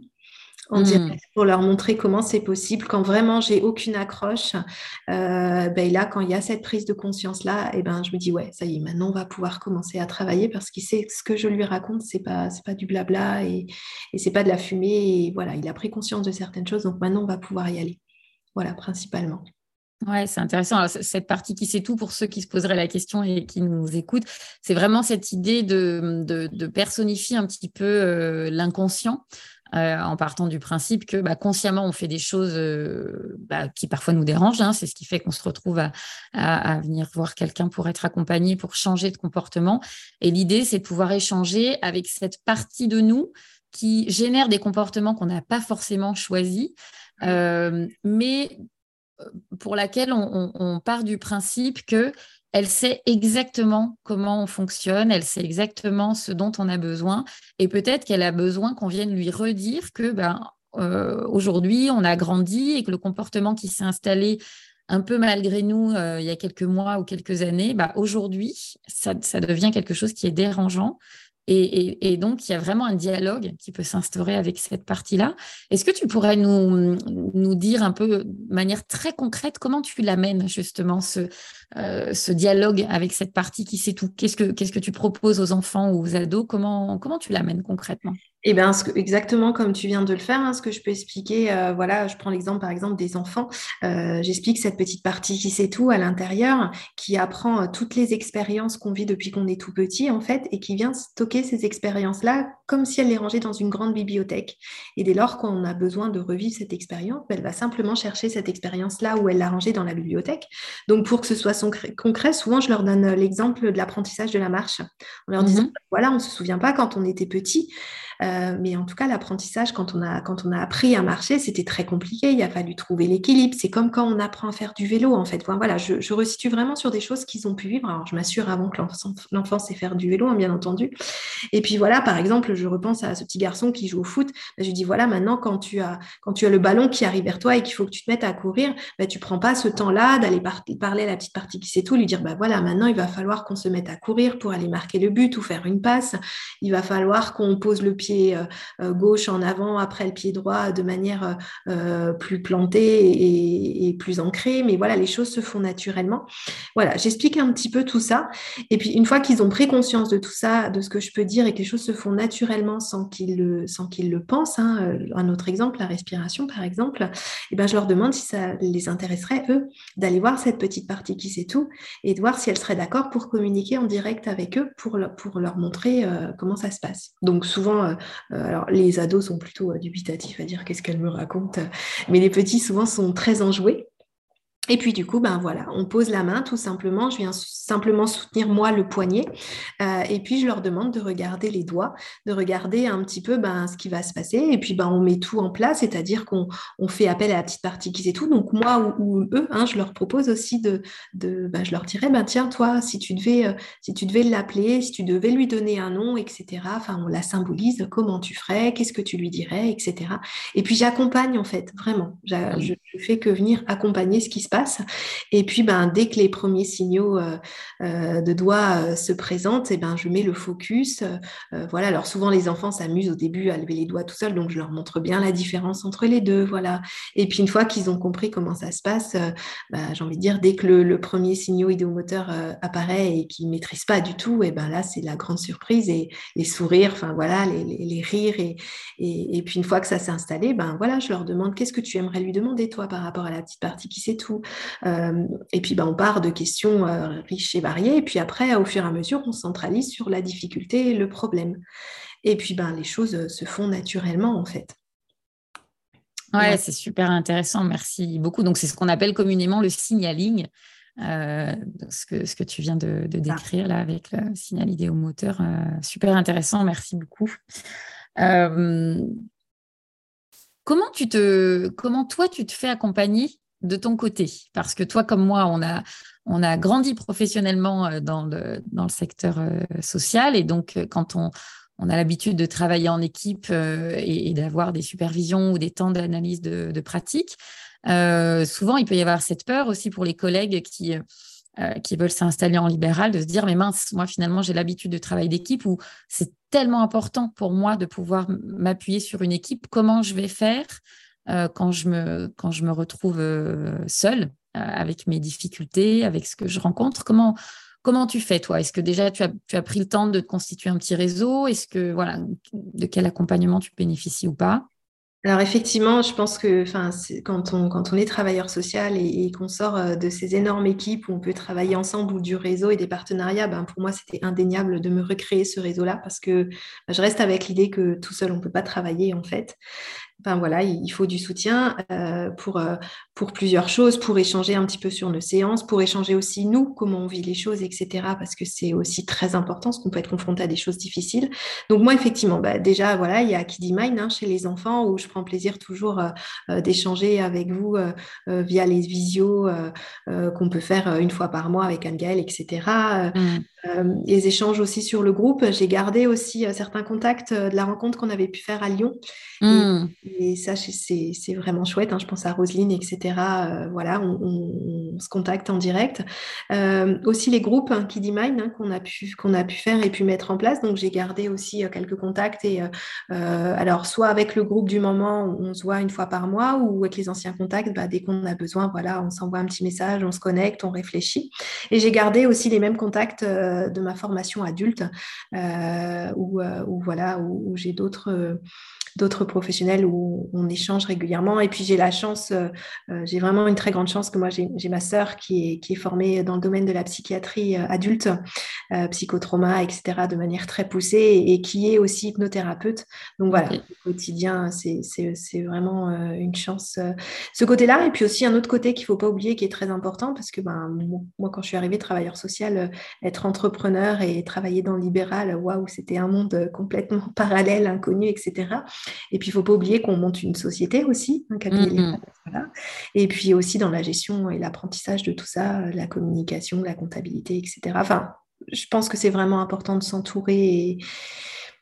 en hmm. pour leur montrer comment c'est possible. Quand vraiment j'ai aucune accroche, euh, ben là, quand il y a cette prise de conscience-là, et eh ben, je me dis, ouais, ça y est, maintenant on va pouvoir commencer à travailler parce qu'il sait que ce que je lui raconte, c'est pas, c'est pas du blabla et, et c'est pas de la fumée. Et voilà, il a pris conscience de certaines choses, donc maintenant on va pouvoir y aller. Voilà, principalement. Ouais, c'est intéressant. cette partie qui sait tout pour ceux qui se poseraient la question et qui nous écoutent, c'est vraiment cette idée de, de, personnifier un petit peu euh, l'inconscient. Euh, en partant du principe que bah, consciemment on fait des choses euh, bah, qui parfois nous dérangent. Hein. c'est ce qui fait qu'on se retrouve à, venir voir quelqu'un pour être accompagné, pour changer de comportement. Et l'idée, c'est de pouvoir échanger avec cette partie de nous qui génère des comportements qu'on n'a pas forcément choisis, euh, mais pour laquelle on, part du principe que elle sait exactement comment on fonctionne, elle sait exactement ce dont on a besoin, et peut-être qu'elle a besoin qu'on vienne lui redire que ben, euh, aujourd'hui, on a grandi et que le comportement qui s'est installé un peu malgré nous euh, il y a quelques mois ou quelques années, ben, aujourd'hui, ça, devient quelque chose qui est dérangeant. Et, donc, il y a vraiment un dialogue qui peut s'instaurer avec cette partie-là. Est-ce que tu pourrais nous, dire un peu de manière très concrète comment tu l'amènes justement ce, euh, dialogue avec cette partie qui sait tout? Qu'est-ce que tu proposes aux enfants ou aux ados? Comment tu l'amènes concrètement? Eh bien, exactement comme tu viens de le faire, hein, ce que je peux expliquer, euh, voilà, je prends l'exemple par exemple des enfants. Euh, j'explique cette petite partie qui sait tout à l'intérieur, qui apprend toutes les expériences qu'on vit depuis qu'on est tout petit en fait, et qui vient stocker ces expériences-là comme si elle les rangeait dans une grande bibliothèque. Et dès lors qu'on a besoin de revivre cette expérience, elle va simplement chercher cette expérience-là où elle l'a rangée dans la bibliothèque. Donc pour que ce soit concret, souvent, je leur donne euh, l'exemple de l'apprentissage de la marche, en leur disant, mmh voilà, on ne se souvient pas quand on était petit, euh, mais en tout cas, l'apprentissage, quand, on a, quand on a appris à marcher, c'était très compliqué, il a fallu trouver l'équilibre. C'est comme quand on apprend à faire du vélo, en fait. Voilà, je, je resitue vraiment sur des choses qu'ils ont pu vivre. Alors, je m'assure avant que l'enfant sait faire du vélo, hein, bien entendu. Et puis voilà, par exemple, je repense à ce petit garçon qui joue au foot. Ben, je lui dis, voilà, maintenant, quand tu, as, quand tu as le ballon qui arrive vers toi et qu'il faut que tu te mettes à courir, ben, tu prends pas ce temps-là d'aller parler à la petite partie qui sait tout, lui dire, bah voilà, maintenant, il va falloir qu'on se mette à courir pour aller marquer le but ou faire une passe. Il va falloir qu'on pose le pied euh, euh, gauche en avant après le pied droit de manière euh, plus plantée et, plus ancrée. Mais voilà, les choses se font naturellement. Voilà, j'explique un petit peu tout ça. Et puis, une fois qu'ils ont pris conscience de tout ça, de ce que je peux dire et que les choses se font naturellement sans qu'ils le, sans qu'ils le pensent, hein, un autre exemple, la respiration par exemple, et eh ben, je leur demande si ça les intéresserait, eux, d'aller voir cette petite partie qui sait tout et de voir si elles seraient d'accord pour communiquer en direct avec eux pour, pour leur montrer comment ça se passe. Donc souvent, alors les ados sont plutôt euh, dubitatifs à dire qu'est-ce qu'elle me raconte, mais les petits souvent sont très enjoués. Et puis du coup, ben voilà, on pose la main tout simplement. Je viens simplement soutenir moi le poignet. Euh, et puis je leur demande de regarder les doigts, de regarder un petit peu ben, ce qui va se passer. Et puis ben, on met tout en place, c'est-à-dire qu'on on fait appel à la petite partie qui sait tout. Donc moi ou, eux, hein, je leur propose aussi de, de ben, je leur dirais, ben tiens toi, si tu devais, euh, si tu devais l'appeler, si tu devais lui donner un nom, etc. Enfin, on la symbolise. Comment tu ferais? Qu'est-ce que tu lui dirais, etc. Et puis j'accompagne en fait, vraiment. Je, je fais que venir accompagner ce qui se passe Et puis, ben, dès que les premiers signaux de doigts se présentent, et eh ben, je mets le focus. voilà. Alors souvent, les enfants s'amusent au début à lever les doigts tout seuls, donc je leur montre bien la différence entre les deux. Voilà. Et puis, une fois qu'ils ont compris comment ça se passe, bah, j'ai envie de dire, dès que le, premier signaux idéomoteur apparaît et qu'ils ne maîtrisent pas du tout, et eh ben là, c'est la grande surprise et les sourires, enfin voilà, les, rires. Et, et, puis, une fois que ça s'est installé, ben voilà, je leur demande qu'est-ce que tu aimerais lui demander, toi, par rapport à la petite partie qui sait tout? Et puis, ben, on part de questions riches et variées. Et puis après, au fur et à mesure, on centralise sur la difficulté et le problème. Et puis, ben, les choses se font naturellement, en fait. Ouais, c'est super intéressant. Merci beaucoup. Donc, c'est ce qu'on appelle communément le signaling. Euh, ce, que, ce que tu viens de, décrire là avec le signal idéomoteur. Euh, super intéressant. Merci beaucoup. Euh, comment, tu te, comment toi, tu te fais accompagner de ton côté? Parce que toi, comme moi, on a, on a grandi professionnellement dans le, dans le secteur social. Et donc, quand on, on a l'habitude de travailler en équipe euh, et, d'avoir des supervisions ou des temps d'analyse de, pratique. Euh, souvent, il peut y avoir cette peur aussi pour les collègues qui, euh, qui veulent s'installer en libéral, de se dire, mais mince, moi finalement, j'ai l'habitude de travailler d'équipe où c'est tellement important pour moi de pouvoir m'appuyer sur une équipe. Comment je vais faire quand, je me, quand je me retrouve seule avec mes difficultés, avec ce que je rencontre Comment Comment tu fais, toi? Est-ce que déjà tu as, pris le temps de constituer un petit réseau? Est-ce que, voilà, de quel accompagnement tu bénéficies ou pas? Alors effectivement, je pense que quand, on, quand on est travailleur social et, qu'on sort euh, de ces énormes équipes où on peut travailler ensemble ou du réseau et des partenariats, ben pour moi c'était indéniable de me recréer ce réseau-là parce que ben, je reste avec l'idée que tout seul on ne peut pas travailler en fait voilà, il faut du soutien euh, pour, euh, pour plusieurs choses, pour échanger un petit peu sur nos séances, pour échanger aussi nous, comment on vit les choses, etc. Parce que c'est aussi très important, parce qu'on peut être confronté à des choses difficiles. Donc moi, effectivement, bah, déjà, voilà, il y a Kiddy Mind hein, chez les enfants, où je prends plaisir toujours euh, d'échanger avec vous via les visios qu'on peut faire une fois par mois avec Anne-Gaëlle, etc. les échanges aussi sur le groupe. J'ai gardé aussi certains contacts de la rencontre qu'on avait pu faire à Lyon. Mmh. Et ça, c'est vraiment chouette. Hein. Je pense à Roselyne, etc. Euh, voilà, se contacte en direct. Euh, aussi les groupes hein, Mind hein, qu'on a, pu, qu'on a pu faire et pu mettre en place. Donc, j'ai gardé aussi euh, quelques contacts. Et alors, soit avec le groupe du moment, on se voit une fois par mois, ou avec les anciens contacts, bah, dès qu'on a besoin, voilà, on s'envoie un petit message, on se connecte, on réfléchit. Et j'ai gardé aussi les mêmes contacts de ma formation adulte, où, voilà, où j'ai d'autres d'autres professionnels où on échange régulièrement. Et puis j'ai la chance, euh, euh, j'ai vraiment une très grande chance que moi j'ai ma sœur qui est, qui est formée dans le domaine de la psychiatrie euh, adulte, psychotrauma, etc., de manière très poussée et, qui est aussi hypnothérapeute. Donc voilà, au quotidien, c'est vraiment une chance. ce côté-là, et puis aussi un autre côté qu'il ne faut pas oublier qui est très important parce que ben, moi, quand je suis arrivée travailleur social, être entrepreneur et travailler dans le libéral, waouh, c'était un monde complètement <laughs> parallèle, inconnu, etc. Et puis, il ne faut pas oublier qu'on monte une société aussi, un cabinet. Et puis aussi dans la gestion et l'apprentissage de tout ça, la communication, la comptabilité, etc. Enfin, je pense que c'est vraiment important de s'entourer et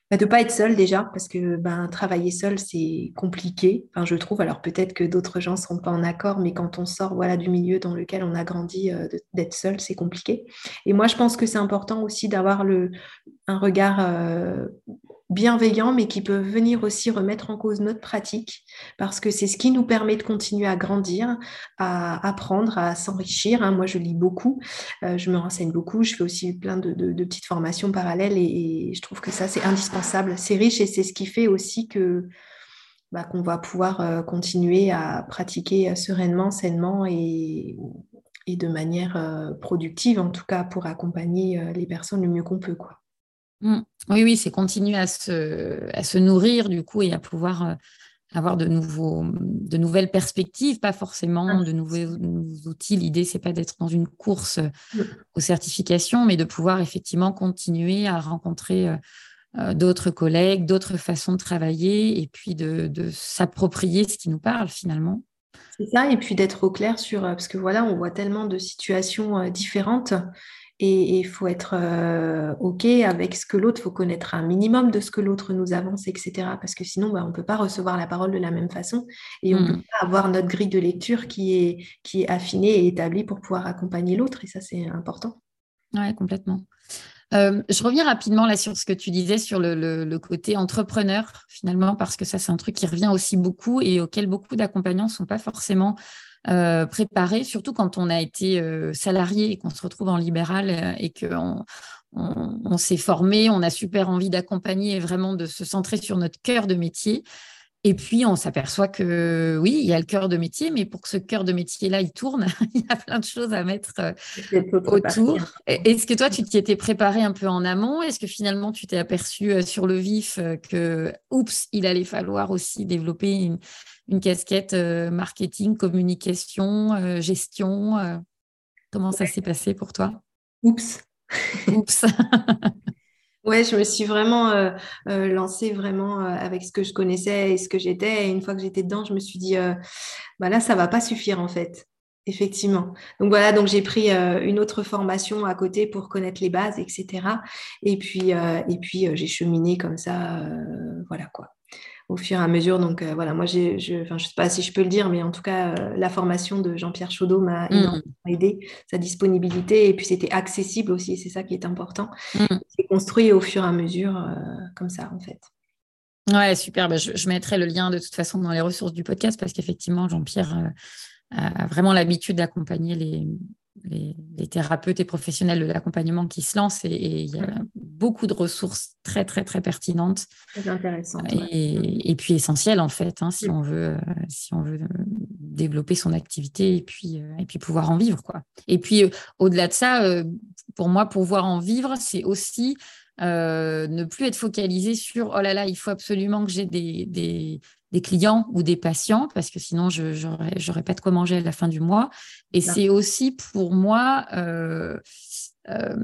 bah, de ne pas être seul déjà, parce que ben, travailler seul, c'est compliqué, enfin, je trouve. Alors peut-être que d'autres gens ne seront pas en accord, mais quand on sort voilà, du milieu dans lequel on a grandi, euh, d'être seul, c'est compliqué. Et moi, je pense que c'est important aussi d'avoir un regard euh, bienveillants, mais qui peuvent venir aussi remettre en cause notre pratique, parce que c'est ce qui nous permet de continuer à grandir, à apprendre, à s'enrichir. Hein. Moi, je lis beaucoup, euh, je me renseigne beaucoup, je fais aussi plein de, petites formations parallèles et, je trouve que ça, c'est indispensable. C'est riche et c'est ce qui fait aussi que bah, qu'on va pouvoir euh, continuer à pratiquer euh, sereinement, sainement et, et de manière productive, en tout cas pour accompagner les personnes le mieux qu'on peut. Quoi. Mmh. Oui, oui, c'est continuer à se, à se nourrir du coup et à pouvoir euh, avoir de, nouveaux, de nouvelles perspectives, pas forcément de nouveaux, outils. L'idée, c'est pas d'être dans une course mmh. aux certifications, mais de pouvoir effectivement continuer à rencontrer euh, euh, d'autres collègues, d'autres façons de travailler et puis de, de s'approprier ce qui nous parle finalement. C'est ça, et puis d'être au clair sur, parce que voilà, on voit tellement de situations différentes et il faut être euh, OK avec ce que l'autre, il faut connaître un minimum de ce que l'autre nous avance, etc. Parce que sinon, bah, on ne peut pas recevoir la parole de la même façon et on ne peut hmm. pas avoir notre grille de lecture qui est, qui est affinée et établie pour pouvoir accompagner l'autre. Et ça, c'est important. Oui, complètement. Euh, je reviens rapidement là sur ce que tu disais sur le, côté entrepreneur, finalement, parce que ça, c'est un truc qui revient aussi beaucoup et auquel beaucoup d'accompagnants sont pas forcément euh, préparés, surtout quand on a été euh, salarié et qu'on se retrouve en libéral et qu'on on s'est formé, on a super envie d'accompagner et vraiment de se centrer sur notre cœur de métier. Et puis, on s'aperçoit que oui, il y a le cœur de métier, mais pour que ce cœur de métier-là, il tourne, <laughs> il y a plein de choses à mettre euh, autour. Est-ce que toi, tu t'y étais préparé un peu en amont? Est-ce que finalement, tu t'es aperçu euh, sur le vif euh, que, oups, il allait falloir aussi développer une, casquette marketing, communication, gestion Comment ça s'est passé pour toi? Oups. Oups. <laughs> Ouais, je me suis vraiment euh, euh, lancée vraiment euh, avec ce que je connaissais et ce que j'étais. Et une fois que j'étais dedans, je me suis dit, bah là, ça va pas suffire en fait. Effectivement. Donc voilà, donc j'ai pris une autre formation à côté pour connaître les bases, etc. Et puis, et puis j'ai cheminé comme ça, voilà quoi au fur et à mesure. Donc euh, voilà, moi, j'ai, je ne sais pas si je peux le dire, mais en tout cas, euh, la formation de Jean-Pierre Chaudot m'a mm. énormément aidé, sa disponibilité, et puis c'était accessible aussi, c'est ça qui est important. Mm. C'est construit au fur et à mesure, euh, comme ça, en fait. Ouais, super. Bah, je, mettrai le lien de toute façon dans les ressources du podcast parce qu'effectivement, Jean-Pierre a vraiment l'habitude d'accompagner les, les, thérapeutes et professionnels de l'accompagnement qui se lancent et, il y a beaucoup de ressources très très très pertinentes. Très intéressantes et, puis essentielles en fait hein, si on veut euh, si on veut euh, développer son activité et puis euh, et puis pouvoir en vivre quoi. Et puis au-delà de ça pour moi pouvoir en vivre c'est aussi ne plus être focalisé sur oh là là il faut absolument que j'ai des, des clients ou des patients, parce que sinon, je n'aurais pas de quoi manger à la fin du mois. Et c'est aussi pour moi euh, euh,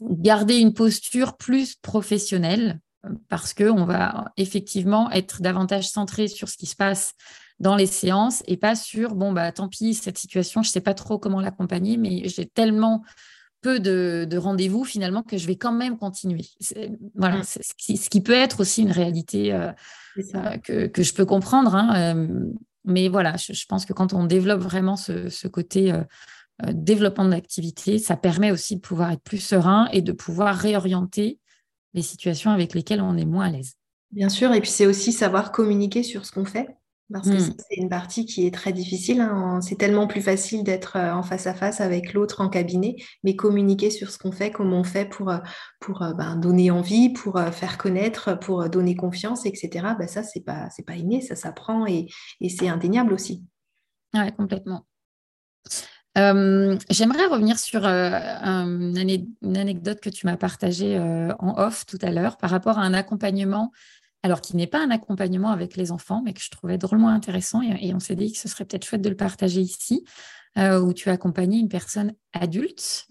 garder une posture plus professionnelle, parce qu'on va effectivement être davantage centré sur ce qui se passe dans les séances et pas sur, bon, bah tant pis, cette situation, je ne sais pas trop comment l'accompagner, mais j'ai tellement peu de, rendez-vous finalement que je vais quand même continuer. Voilà, mmh. ce qui, peut être aussi une réalité euh, euh, que, je peux comprendre. Hein, euh, mais voilà, je, pense que quand on développe vraiment ce, côté développement de l'activité, ça permet aussi de pouvoir être plus serein et de pouvoir réorienter les situations avec lesquelles on est moins à l'aise. Bien sûr, et puis c'est aussi savoir communiquer sur ce qu'on fait. Parce que mmh. c'est une partie qui est très difficile. Hein. C'est tellement plus facile d'être euh, en face à face avec l'autre en cabinet, mais communiquer sur ce qu'on fait, comment on fait pour, euh, pour euh, ben, donner envie, pour faire connaître, pour donner confiance, etc. Ben, ça, c'est pas, c'est pas inné, ça s'apprend et, et c'est indéniable aussi. Oui, complètement. J'aimerais revenir sur une, anecdote que tu m'as partagée en off tout à l'heure par rapport à un accompagnement alors qui n'est pas un accompagnement avec les enfants, mais que je trouvais drôlement intéressant. Et, on s'est dit que ce serait peut-être chouette de le partager ici, euh, où tu as accompagné une personne adulte.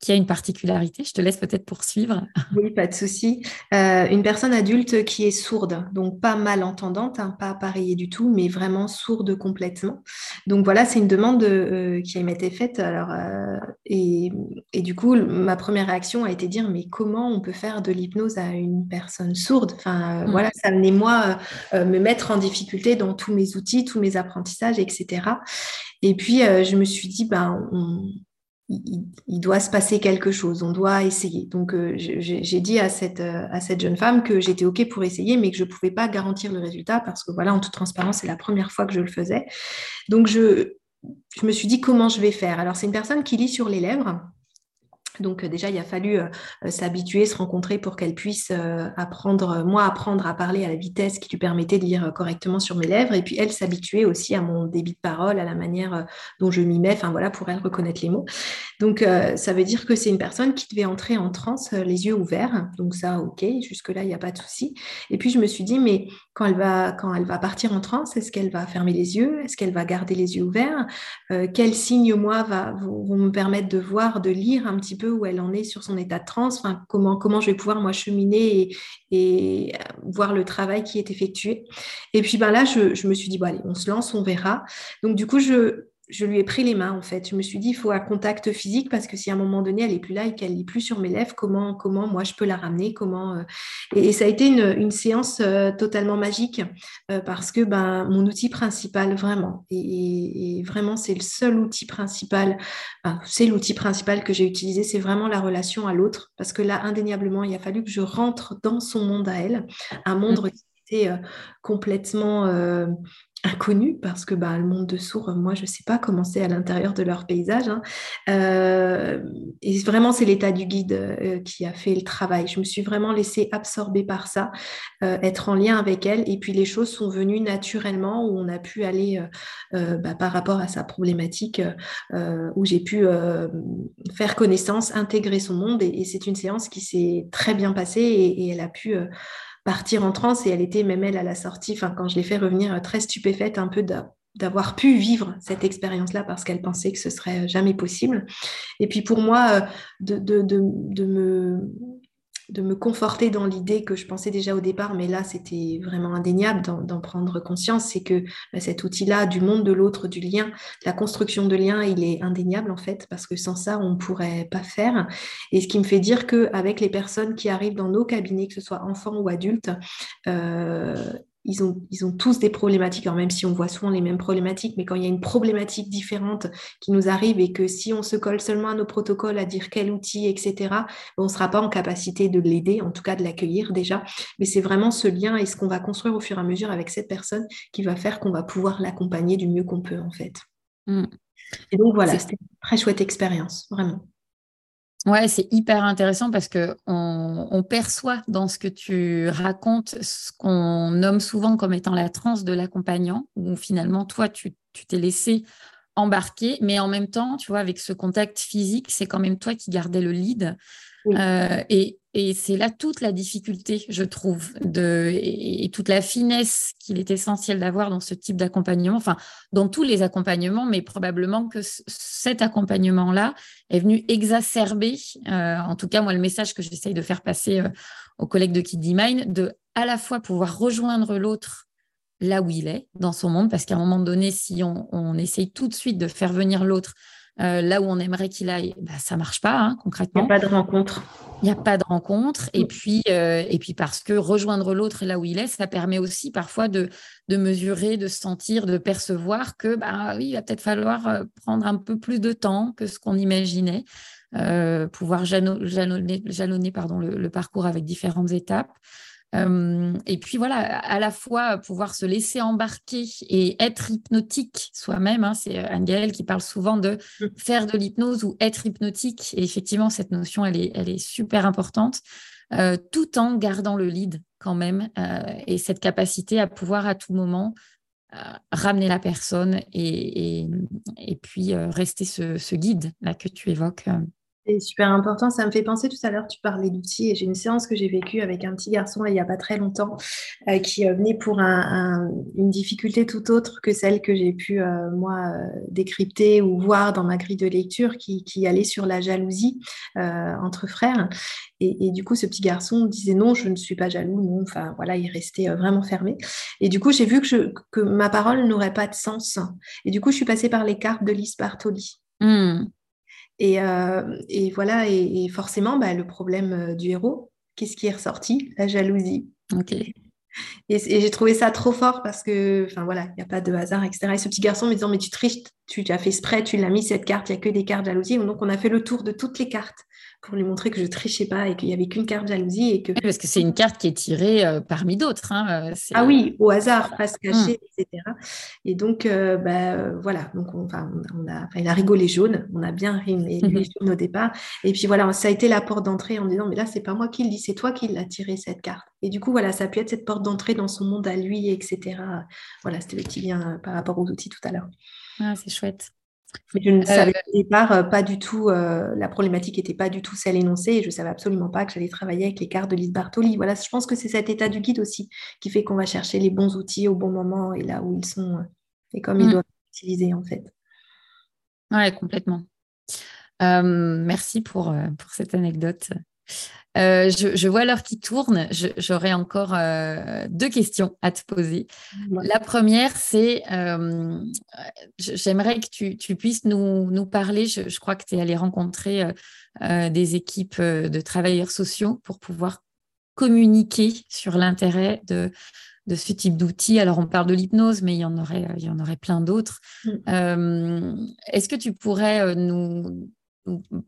Qui a une particularité. Je te laisse peut-être poursuivre. Oui, pas de souci. Euh, une personne adulte qui est sourde, donc pas malentendante, hein, pas appareillée du tout, mais vraiment sourde complètement. Donc voilà, c'est une demande euh, qui m'a été faite. Alors, euh, et, du coup, ma première réaction a été de dire, mais comment on peut faire de l'hypnose à une personne sourde? Enfin, mm. voilà, ça venait moi me mettre en difficulté dans tous mes outils, tous mes apprentissages, etc. Et puis, je me suis dit, ben, on, il, doit se passer quelque chose, on doit essayer. Donc, euh, j'ai dit à cette, euh, à cette jeune femme que j'étais OK pour essayer, mais que je ne pouvais pas garantir le résultat parce que, voilà, en toute transparence, c'est la première fois que je le faisais. Donc, je, je me suis dit comment je vais faire? Alors, c'est une personne qui lit sur les lèvres. Donc euh, déjà, il a fallu euh, euh, s'habituer, se rencontrer pour qu'elle puisse apprendre, moi apprendre à parler à la vitesse qui lui permettait de lire correctement sur mes lèvres, et puis elle s'habituer aussi à mon débit de parole, à la manière dont je m'y mets, enfin voilà, pour elle reconnaître les mots. Donc ça veut dire que c'est une personne qui devait entrer en transe les yeux ouverts, donc ça, ok, jusque-là, il n'y a pas de souci. Et puis je me suis dit, mais quand elle va, partir en transe, est-ce qu'elle va fermer les yeux? Est-ce qu'elle va garder les yeux ouverts? Quels signes, moi, vont me permettre de voir, de lire un petit peu où elle en est sur son état de transe, enfin, comment, comment je vais pouvoir moi cheminer et, euh, voir le travail qui est effectué. Et puis ben là, je, me suis dit, bon allez, on se lance, on verra. Donc du coup, je, je lui ai pris les mains en fait. Je me suis dit, il faut un contact physique parce que si à un moment donné elle est plus là et qu'elle n'est plus sur mes lèvres, comment, comment moi je peux la ramener comment, euh, et, ça a été une, séance euh, totalement magique euh, parce que ben, mon outil principal, vraiment, et, vraiment c'est le seul outil principal, c'est l'outil principal que j'ai utilisé, c'est vraiment la relation à l'autre parce que là, indéniablement, il a fallu que je rentre dans son monde à elle, un monde mmh. qui était complètement inconnu parce que bah, le monde de sourds, moi, je ne sais pas comment c'est à l'intérieur de leur paysage. Hein. Euh, et vraiment, c'est l'état du guide euh, qui a fait le travail. Je me suis vraiment laissée absorber par ça, euh, être en lien avec elle. Et puis, les choses sont venues naturellement où on a pu aller bah, par rapport à sa problématique, où j'ai pu faire connaissance, intégrer son monde. Et, c'est une séance qui s'est très bien passée et elle a pu partir en transe et elle était même elle à la sortie, enfin quand je l'ai fait revenir euh, très stupéfaite un peu d'avoir pu vivre cette expérience-là parce qu'elle pensait que ce serait jamais possible. Et puis pour moi, euh, de, de, de me de me conforter dans l'idée que je pensais déjà au départ, mais là c'était vraiment indéniable d'en prendre conscience, c'est que bah, cet outil-là du monde de l'autre, du lien, la construction de lien, il est indéniable en fait, parce que sans ça on ne pourrait pas faire. Et ce qui me fait dire qu'avec les personnes qui arrivent dans nos cabinets, que ce soit enfants ou adultes, euh, ils ont, ils ont tous des problématiques, alors même si on voit souvent les mêmes problématiques, mais quand il y a une problématique différente qui nous arrive et que si on se colle seulement à nos protocoles, à dire quel outil, etc., on ne sera pas en capacité de l'aider, en tout cas de l'accueillir déjà. Mais c'est vraiment ce lien et ce qu'on va construire au fur et à mesure avec cette personne qui va faire qu'on va pouvoir l'accompagner du mieux qu'on peut, en fait. Mmh. Et donc voilà, c'était une très chouette expérience, vraiment. Ouais, c'est hyper intéressant parce que on, perçoit dans ce que tu racontes ce qu'on nomme souvent comme étant la transe de l'accompagnant, où finalement, toi, tu t'es laissé embarquer, mais en même temps, tu vois, avec ce contact physique, c'est quand même toi qui gardais le lead. Euh, et, c'est là toute la difficulté, je trouve, et, toute la finesse qu'il est essentiel d'avoir dans ce type d'accompagnement, enfin, dans tous les accompagnements, mais probablement que cet accompagnement-là est venu exacerber, euh, en tout cas, moi, le message que j'essaye de faire passer euh, aux collègues de Kiddy de à la fois pouvoir rejoindre l'autre là où il est, dans son monde, parce qu'à un moment donné, si on essaye tout de suite de faire venir l'autre euh, là où on aimerait qu'il aille, bah, ça marche pas hein, concrètement. Il n'y a pas de rencontre. Il n'y a pas de rencontre. Et, mm. puis, euh, et puis parce que rejoindre l'autre là où il est, ça permet aussi parfois de, de mesurer, de sentir, de percevoir que bah, oui, il va peut-être falloir euh, prendre un peu plus de temps que ce qu'on imaginait, pouvoir jalonner, jalonner pardon, le, parcours avec différentes étapes. Euh, et puis voilà, à la fois pouvoir se laisser embarquer et être hypnotique soi-même. Hein, c'est euh, Angel qui parle souvent de mmh. faire de l'hypnose ou être hypnotique. Et effectivement, cette notion, elle est, elle est super importante, euh, tout en gardant le lead quand même et cette capacité à pouvoir à tout moment ramener la personne et, et, et puis rester ce, ce, guide là que tu évoques. C'est super important. Ça me fait penser tout à l'heure, tu parlais d'outils et j'ai une séance que j'ai vécue avec un petit garçon il n'y a pas très longtemps euh, qui euh, venait pour une difficulté tout autre que celle que j'ai pu, euh, moi, décrypter ou voir dans ma grille de lecture qui, allait sur la jalousie entre frères. Et, du coup, ce petit garçon disait non, je ne suis pas jaloux, non. Enfin, voilà, il restait vraiment fermé. Et du coup, j'ai vu que, ma parole n'aurait pas de sens. Et du coup, je suis passée par les cartes de Lise Bartoli. Euh, et, voilà, et, forcément, bah, le problème euh, du héros, qu'est-ce qui est ressorti? La jalousie. Ok. Et, j'ai trouvé ça trop fort parce que, enfin voilà, il n'y a pas de hasard, etc. Et ce petit garçon me disant, mais tu triches, tu, tu as fait exprès, tu l'as mis cette carte, il n'y a que des cartes jalousie. Donc on a fait le tour de toutes les cartes pour lui montrer que je trichais pas et qu'il y avait qu'une carte jalousie et que parce que c'est une carte qui est tirée euh, parmi d'autres hein, euh, ah oui au hasard presque cachée mmh. etc et donc euh, bah, voilà. Donc on, enfin, on a il a rigolé jaune. On a bien rimé mmh. jaune au départ. Et puis voilà ça a été la porte d'entrée en disant mais là c'est pas moi qui le dis c'est toi qui l'as tiré cette carte. Et du coup voilà ça a pu être cette porte d'entrée dans son monde à lui etc voilà c'était le petit lien par rapport aux outils tout à l'heure. Ah, c'est chouette mais je ne euh, savais au départ euh, pas du tout, euh, la problématique n'était pas du tout celle énoncée et je ne savais absolument pas que j'allais travailler avec les cartes de Lise Bartoli. Voilà, je pense que c'est cet état du guide aussi qui fait qu'on va chercher les bons outils au bon moment et là où ils sont et comme ils mm. doivent être utilisés en fait. Oui, complètement. merci pour, pour cette anecdote. Euh, je, vois l'heure qui tourne. J'aurais encore euh, deux questions à te poser. La première, c'est euh, j'aimerais que tu, puisses nous, parler. Je, crois que tu es allé rencontrer des équipes de travailleurs sociaux pour pouvoir communiquer sur l'intérêt de, de ce type d'outils. Alors, on parle de l'hypnose, mais il y en aurait, il y en aurait plein d'autres. Mm. Est-ce que tu pourrais nous,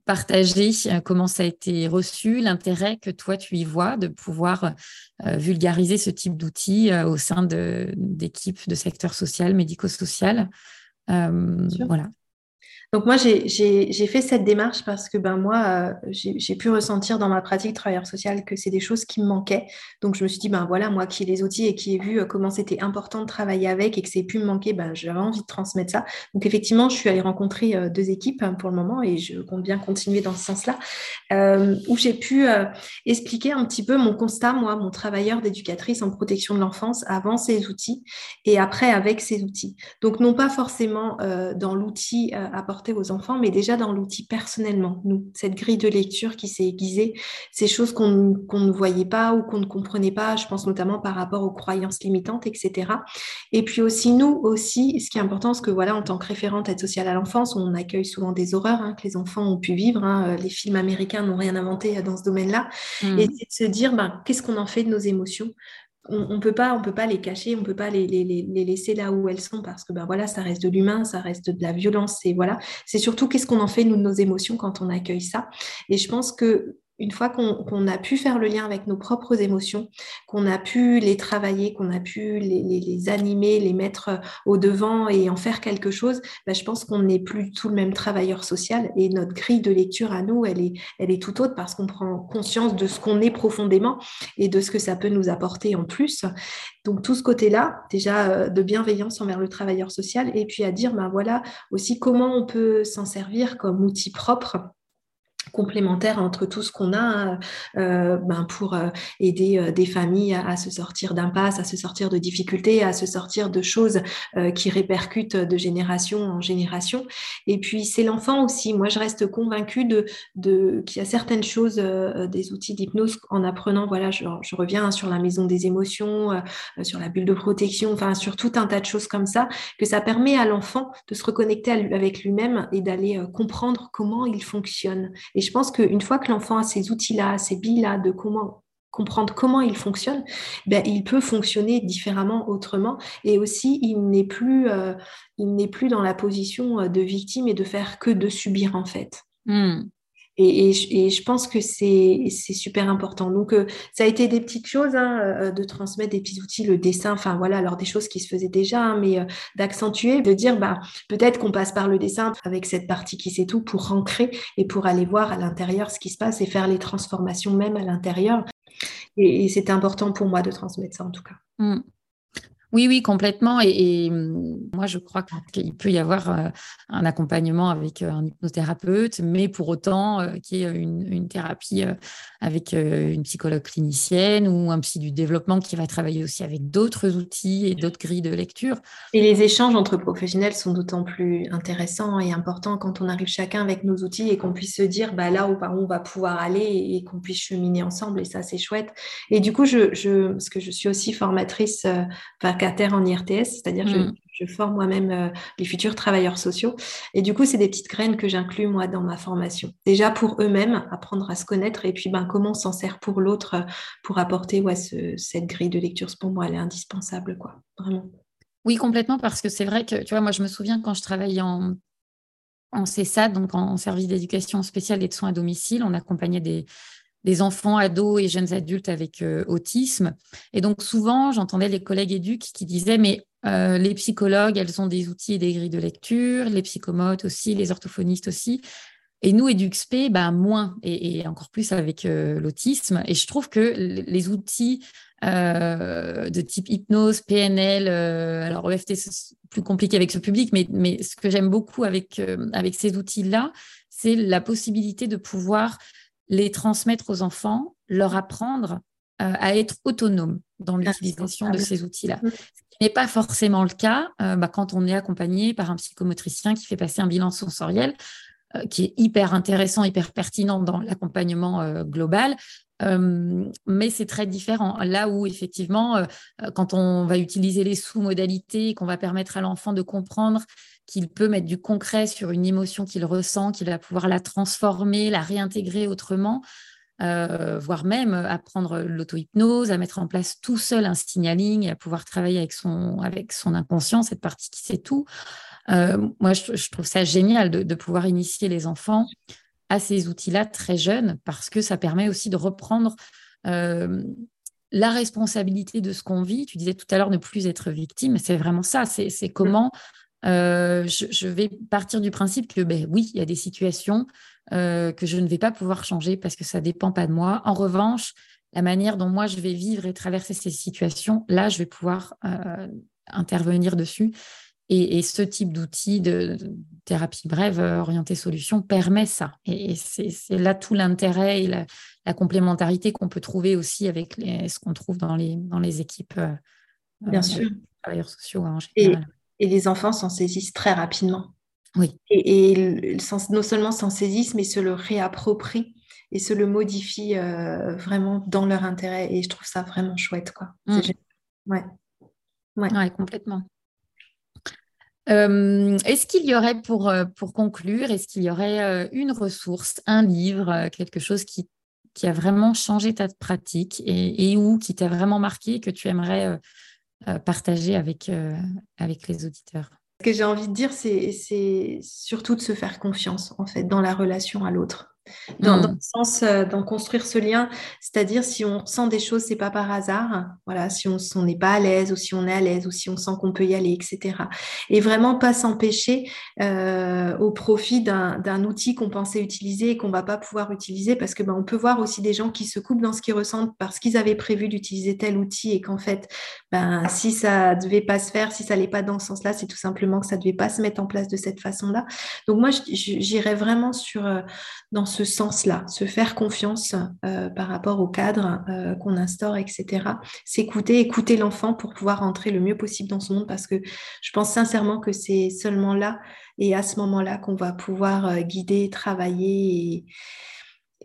partager euh, comment ça a été reçu, l'intérêt que toi tu y vois de pouvoir euh, vulgariser ce type d'outils euh, au sein d'équipes de, secteur social, médico-social. voilà. Donc moi, j'ai fait cette démarche parce que ben, moi, euh, j'ai pu ressentir dans ma pratique travailleur social que c'est des choses qui me manquaient. Donc je me suis dit, ben voilà, moi qui ai les outils et qui ai vu euh, comment c'était important de travailler avec et que c'est pu me manquer, ben, j'avais envie de transmettre ça. Donc effectivement, je suis allée rencontrer euh, deux équipes hein, pour le moment et je compte bien continuer dans ce sens-là, où j'ai pu expliquer un petit peu mon constat, moi, mon travailleur d'éducatrice en protection de l'enfance avant ces outils et après avec ces outils. Donc non pas forcément dans l'outil apporté aux enfants, mais déjà dans l'outil personnellement. Nous, cette grille de lecture qui s'est aiguisée, ces choses qu'on ne voyait pas ou qu'on ne comprenait pas, je pense notamment par rapport aux croyances limitantes, etc. Et puis aussi, nous aussi, ce qui est important, c'est que voilà, en tant que référente aide sociale à l'enfance, on accueille souvent des horreurs hein, que les enfants ont pu vivre. Hein. Les films américains n'ont rien inventé dans ce domaine-là. Mmh. Et c'est de se dire, ben, qu'est-ce qu'on en fait de nos émotions? On ne peut pas, on peut pas les cacher, on peut pas les, les, laisser là où elles sont parce que ben voilà, ça reste de l'humain, ça reste de la violence. Et voilà, c'est surtout qu'est-ce qu'on en fait nous de nos émotions quand on accueille ça. Et je pense que une fois qu'on a pu faire le lien avec nos propres émotions, qu'on a pu les travailler, qu'on a pu les, animer, les mettre euh, au devant et en faire quelque chose, bah, je pense qu'on n'est plus tout le même travailleur social et notre grille de lecture à nous, elle est, elle est tout autre parce qu'on prend conscience de ce qu'on est profondément et de ce que ça peut nous apporter en plus. Donc tout ce côté-là, déjà euh, de bienveillance envers le travailleur social et puis à dire, ben voilà aussi comment on peut s'en servir comme outil propre complémentaire entre tout ce qu'on a euh, ben pour euh, aider euh, des familles à, se sortir d'impasse, à se sortir de difficultés, à se sortir de choses qui répercutent de génération en génération. Et puis c'est l'enfant aussi. Moi, je reste convaincue de, de qu'il y a certaines choses, des outils d'hypnose en apprenant. Voilà, je, je, reviens sur la maison des émotions, sur la bulle de protection, enfin sur tout un tas de choses comme ça, que ça permet à l'enfant de se reconnecter avec lui-même et d'aller comprendre comment il fonctionne. Et je pense qu'une fois que l'enfant a ces outils-là, ces billes-là de comprendre comment il fonctionne, ben, il peut fonctionner différemment, autrement. Et aussi, il n'est plus, euh, il n'est plus dans la position euh, de victime et de faire que de subir, en fait. Hmm. Et, je pense que c'est super important. Donc, euh, ça a été des petites choses hein, euh, de transmettre des petits outils, le dessin, enfin voilà, alors des choses qui se faisaient déjà, hein, mais euh, d'accentuer, de dire, bah, peut-être qu'on passe par le dessin avec cette partie qui sait tout pour ancrer et pour aller voir à l'intérieur ce qui se passe et faire les transformations même à l'intérieur. Et, c'était important pour moi de transmettre ça en tout cas. Mmh. Oui, oui, complètement. Et, mmh, moi, je crois qu'il peut y avoir euh, un accompagnement avec euh, un hypnothérapeute, mais pour autant euh, qu'il y ait une, thérapie avec une psychologue clinicienne ou un psy du développement qui va travailler aussi avec d'autres outils et d'autres grilles de lecture. Et les échanges entre professionnels sont d'autant plus intéressants et importants quand on arrive chacun avec nos outils et qu'on puisse se dire bah, là où, on va pouvoir aller et qu'on puisse cheminer ensemble. Et ça, c'est chouette. Et du coup, je, je, parce que je suis aussi formatrice, en IRTS, c'est-à-dire que mm. je, forme moi-même euh, les futurs travailleurs sociaux. Et du coup, c'est des petites graines que j'inclus moi dans ma formation. Déjà pour eux-mêmes, apprendre à se connaître et puis ben, comment on s'en sert pour l'autre euh, pour apporter ouais, cette grille de lecture. Pour moi, elle est indispensable, quoi, vraiment. Oui, complètement, parce que c'est vrai que, tu vois, moi, je me souviens quand je travaillais en, en CESAD, donc en service d'éducation spéciale et de soins à domicile, on accompagnait des, des enfants, ados et jeunes adultes avec euh, autisme. Et donc souvent, j'entendais les collègues éduques qui disaient, mais euh, les psychologues, elles ont des outils et des grilles de lecture, les psychomotes aussi, les orthophonistes aussi. Et nous, EduxP, ben, moins, et, encore plus avec euh, l'autisme. Et je trouve que les outils de type hypnose, PNL, alors EFT, c'est plus compliqué avec ce public, mais, mais ce que j'aime beaucoup avec, avec ces outils-là, c'est la possibilité de pouvoir les transmettre aux enfants, leur apprendre euh, à être autonomes dans l'utilisation de ces outils-là. Mm. Ce qui n'est pas forcément le cas euh, bah, quand on est accompagné par un psychomotricien qui fait passer un bilan sensoriel. qui est hyper intéressant, hyper pertinent dans l'accompagnement global. mais c'est très différent. Là où, effectivement, quand on va utiliser les sous-modalités, qu'on va permettre à l'enfant de comprendre qu'il peut mettre du concret sur une émotion qu'il ressent, qu'il va pouvoir la transformer, la réintégrer autrement, euh, voire même apprendre l'auto-hypnose, à mettre en place tout seul un signaling, à pouvoir travailler avec son, avec son inconscient, cette partie qui sait tout. Euh, moi, je, trouve ça génial de, pouvoir initier les enfants à ces outils-là très jeunes, parce que ça permet aussi de reprendre euh, la responsabilité de ce qu'on vit. Tu disais tout à l'heure ne plus être victime, c'est vraiment ça, c'est comment je, je, vais partir du principe que ben, oui, il y a des situations euh, que je ne vais pas pouvoir changer parce que ça dépend pas de moi. En revanche, la manière dont moi je vais vivre et traverser ces situations, là, je vais pouvoir euh, intervenir dessus. Et, ce type d'outil de, thérapie brève, euh, orientée solution, permet ça. Et, c'est là tout l'intérêt et la, complémentarité qu'on peut trouver aussi avec ce qu'on trouve dans les, dans les équipes Bien sûr. travailleurs sociaux en général. Et, et les enfants s'en saisissent très rapidement. Oui. Et, non seulement s'en saisissent, mais se le réapproprient et se le modifient euh, vraiment dans leur intérêt. Et je trouve ça vraiment chouette. Quoi. Mm. Ouais. Ouais. complètement. Euh, est-ce qu'il y aurait, pour, euh, pour conclure, est-ce qu'il y aurait une ressource, un livre, quelque chose qui, qui a vraiment changé ta pratique et, et ou qui t'a vraiment marqué que tu aimerais partager avec, avec les auditeurs. Ce que j'ai envie de dire, c'est surtout de se faire confiance, en fait, dans la relation à l'autre dans, dans, hmm. le sens euh, d'en construire ce lien. C'est-à-dire, si on ressent des choses, c'est pas par hasard. Voilà, si on n'est pas à l'aise ou si on est à l'aise ou si on sent qu'on peut y aller, etc. Et vraiment pas s'empêcher euh, au profit d'un outil qu'on pensait utiliser et qu'on va pas pouvoir utiliser parce que ben, on peut voir aussi des gens qui se coupent dans ce qu'ils ressentent parce qu'ils avaient prévu d'utiliser tel outil et qu'en fait, ben, si ça devait pas se faire, si ça n'allait pas dans ce sens-là, c'est tout simplement que ça devait pas se mettre en place de cette façon-là. Donc moi, j'irais vraiment sur euh, dans ce ce sens-là, se faire confiance euh, par rapport au cadre euh, qu'on instaure, etc. S'écouter, écouter l'enfant pour pouvoir entrer le mieux possible dans son monde parce que je pense sincèrement que c'est seulement là et à ce moment-là qu'on va pouvoir euh, guider, travailler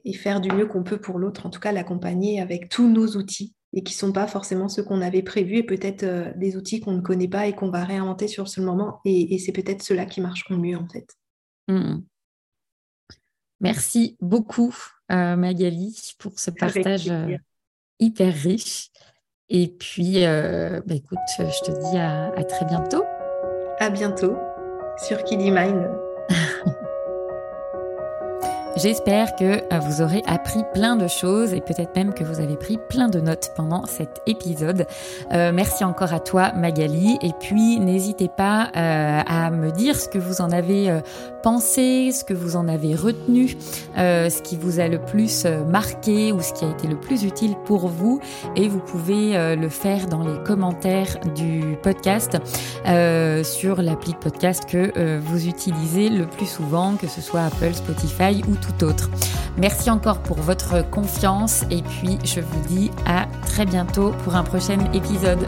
et, et faire du mieux qu'on peut pour l'autre, en tout cas l'accompagner avec tous nos outils et qui ne sont pas forcément ceux qu'on avait prévus et peut-être des outils qu'on ne connaît pas et qu'on va réinventer sur ce moment et, c'est peut-être ceux-là qui marcheront mieux en fait. Mmh. Merci beaucoup, euh, Magali, pour ce partage euh, hyper riche. Et puis, euh, bah, écoute, je te dis à, à, très bientôt. À bientôt sur Kiddy Mind. <laughs> J'espère que euh, vous aurez appris plein de choses et peut-être même que vous avez pris plein de notes pendant cet épisode. Euh, merci encore à toi Magali et puis n'hésitez pas euh, à me dire ce que vous en avez pensé, ce que vous en avez retenu, ce qui vous a le plus marqué ou ce qui a été le plus utile pour vous et vous pouvez le faire dans les commentaires du podcast sur l'appli de podcast que vous utilisez le plus souvent, que ce soit Apple, Spotify ou autre. Merci encore pour votre confiance et puis je vous dis à très bientôt pour un prochain épisode.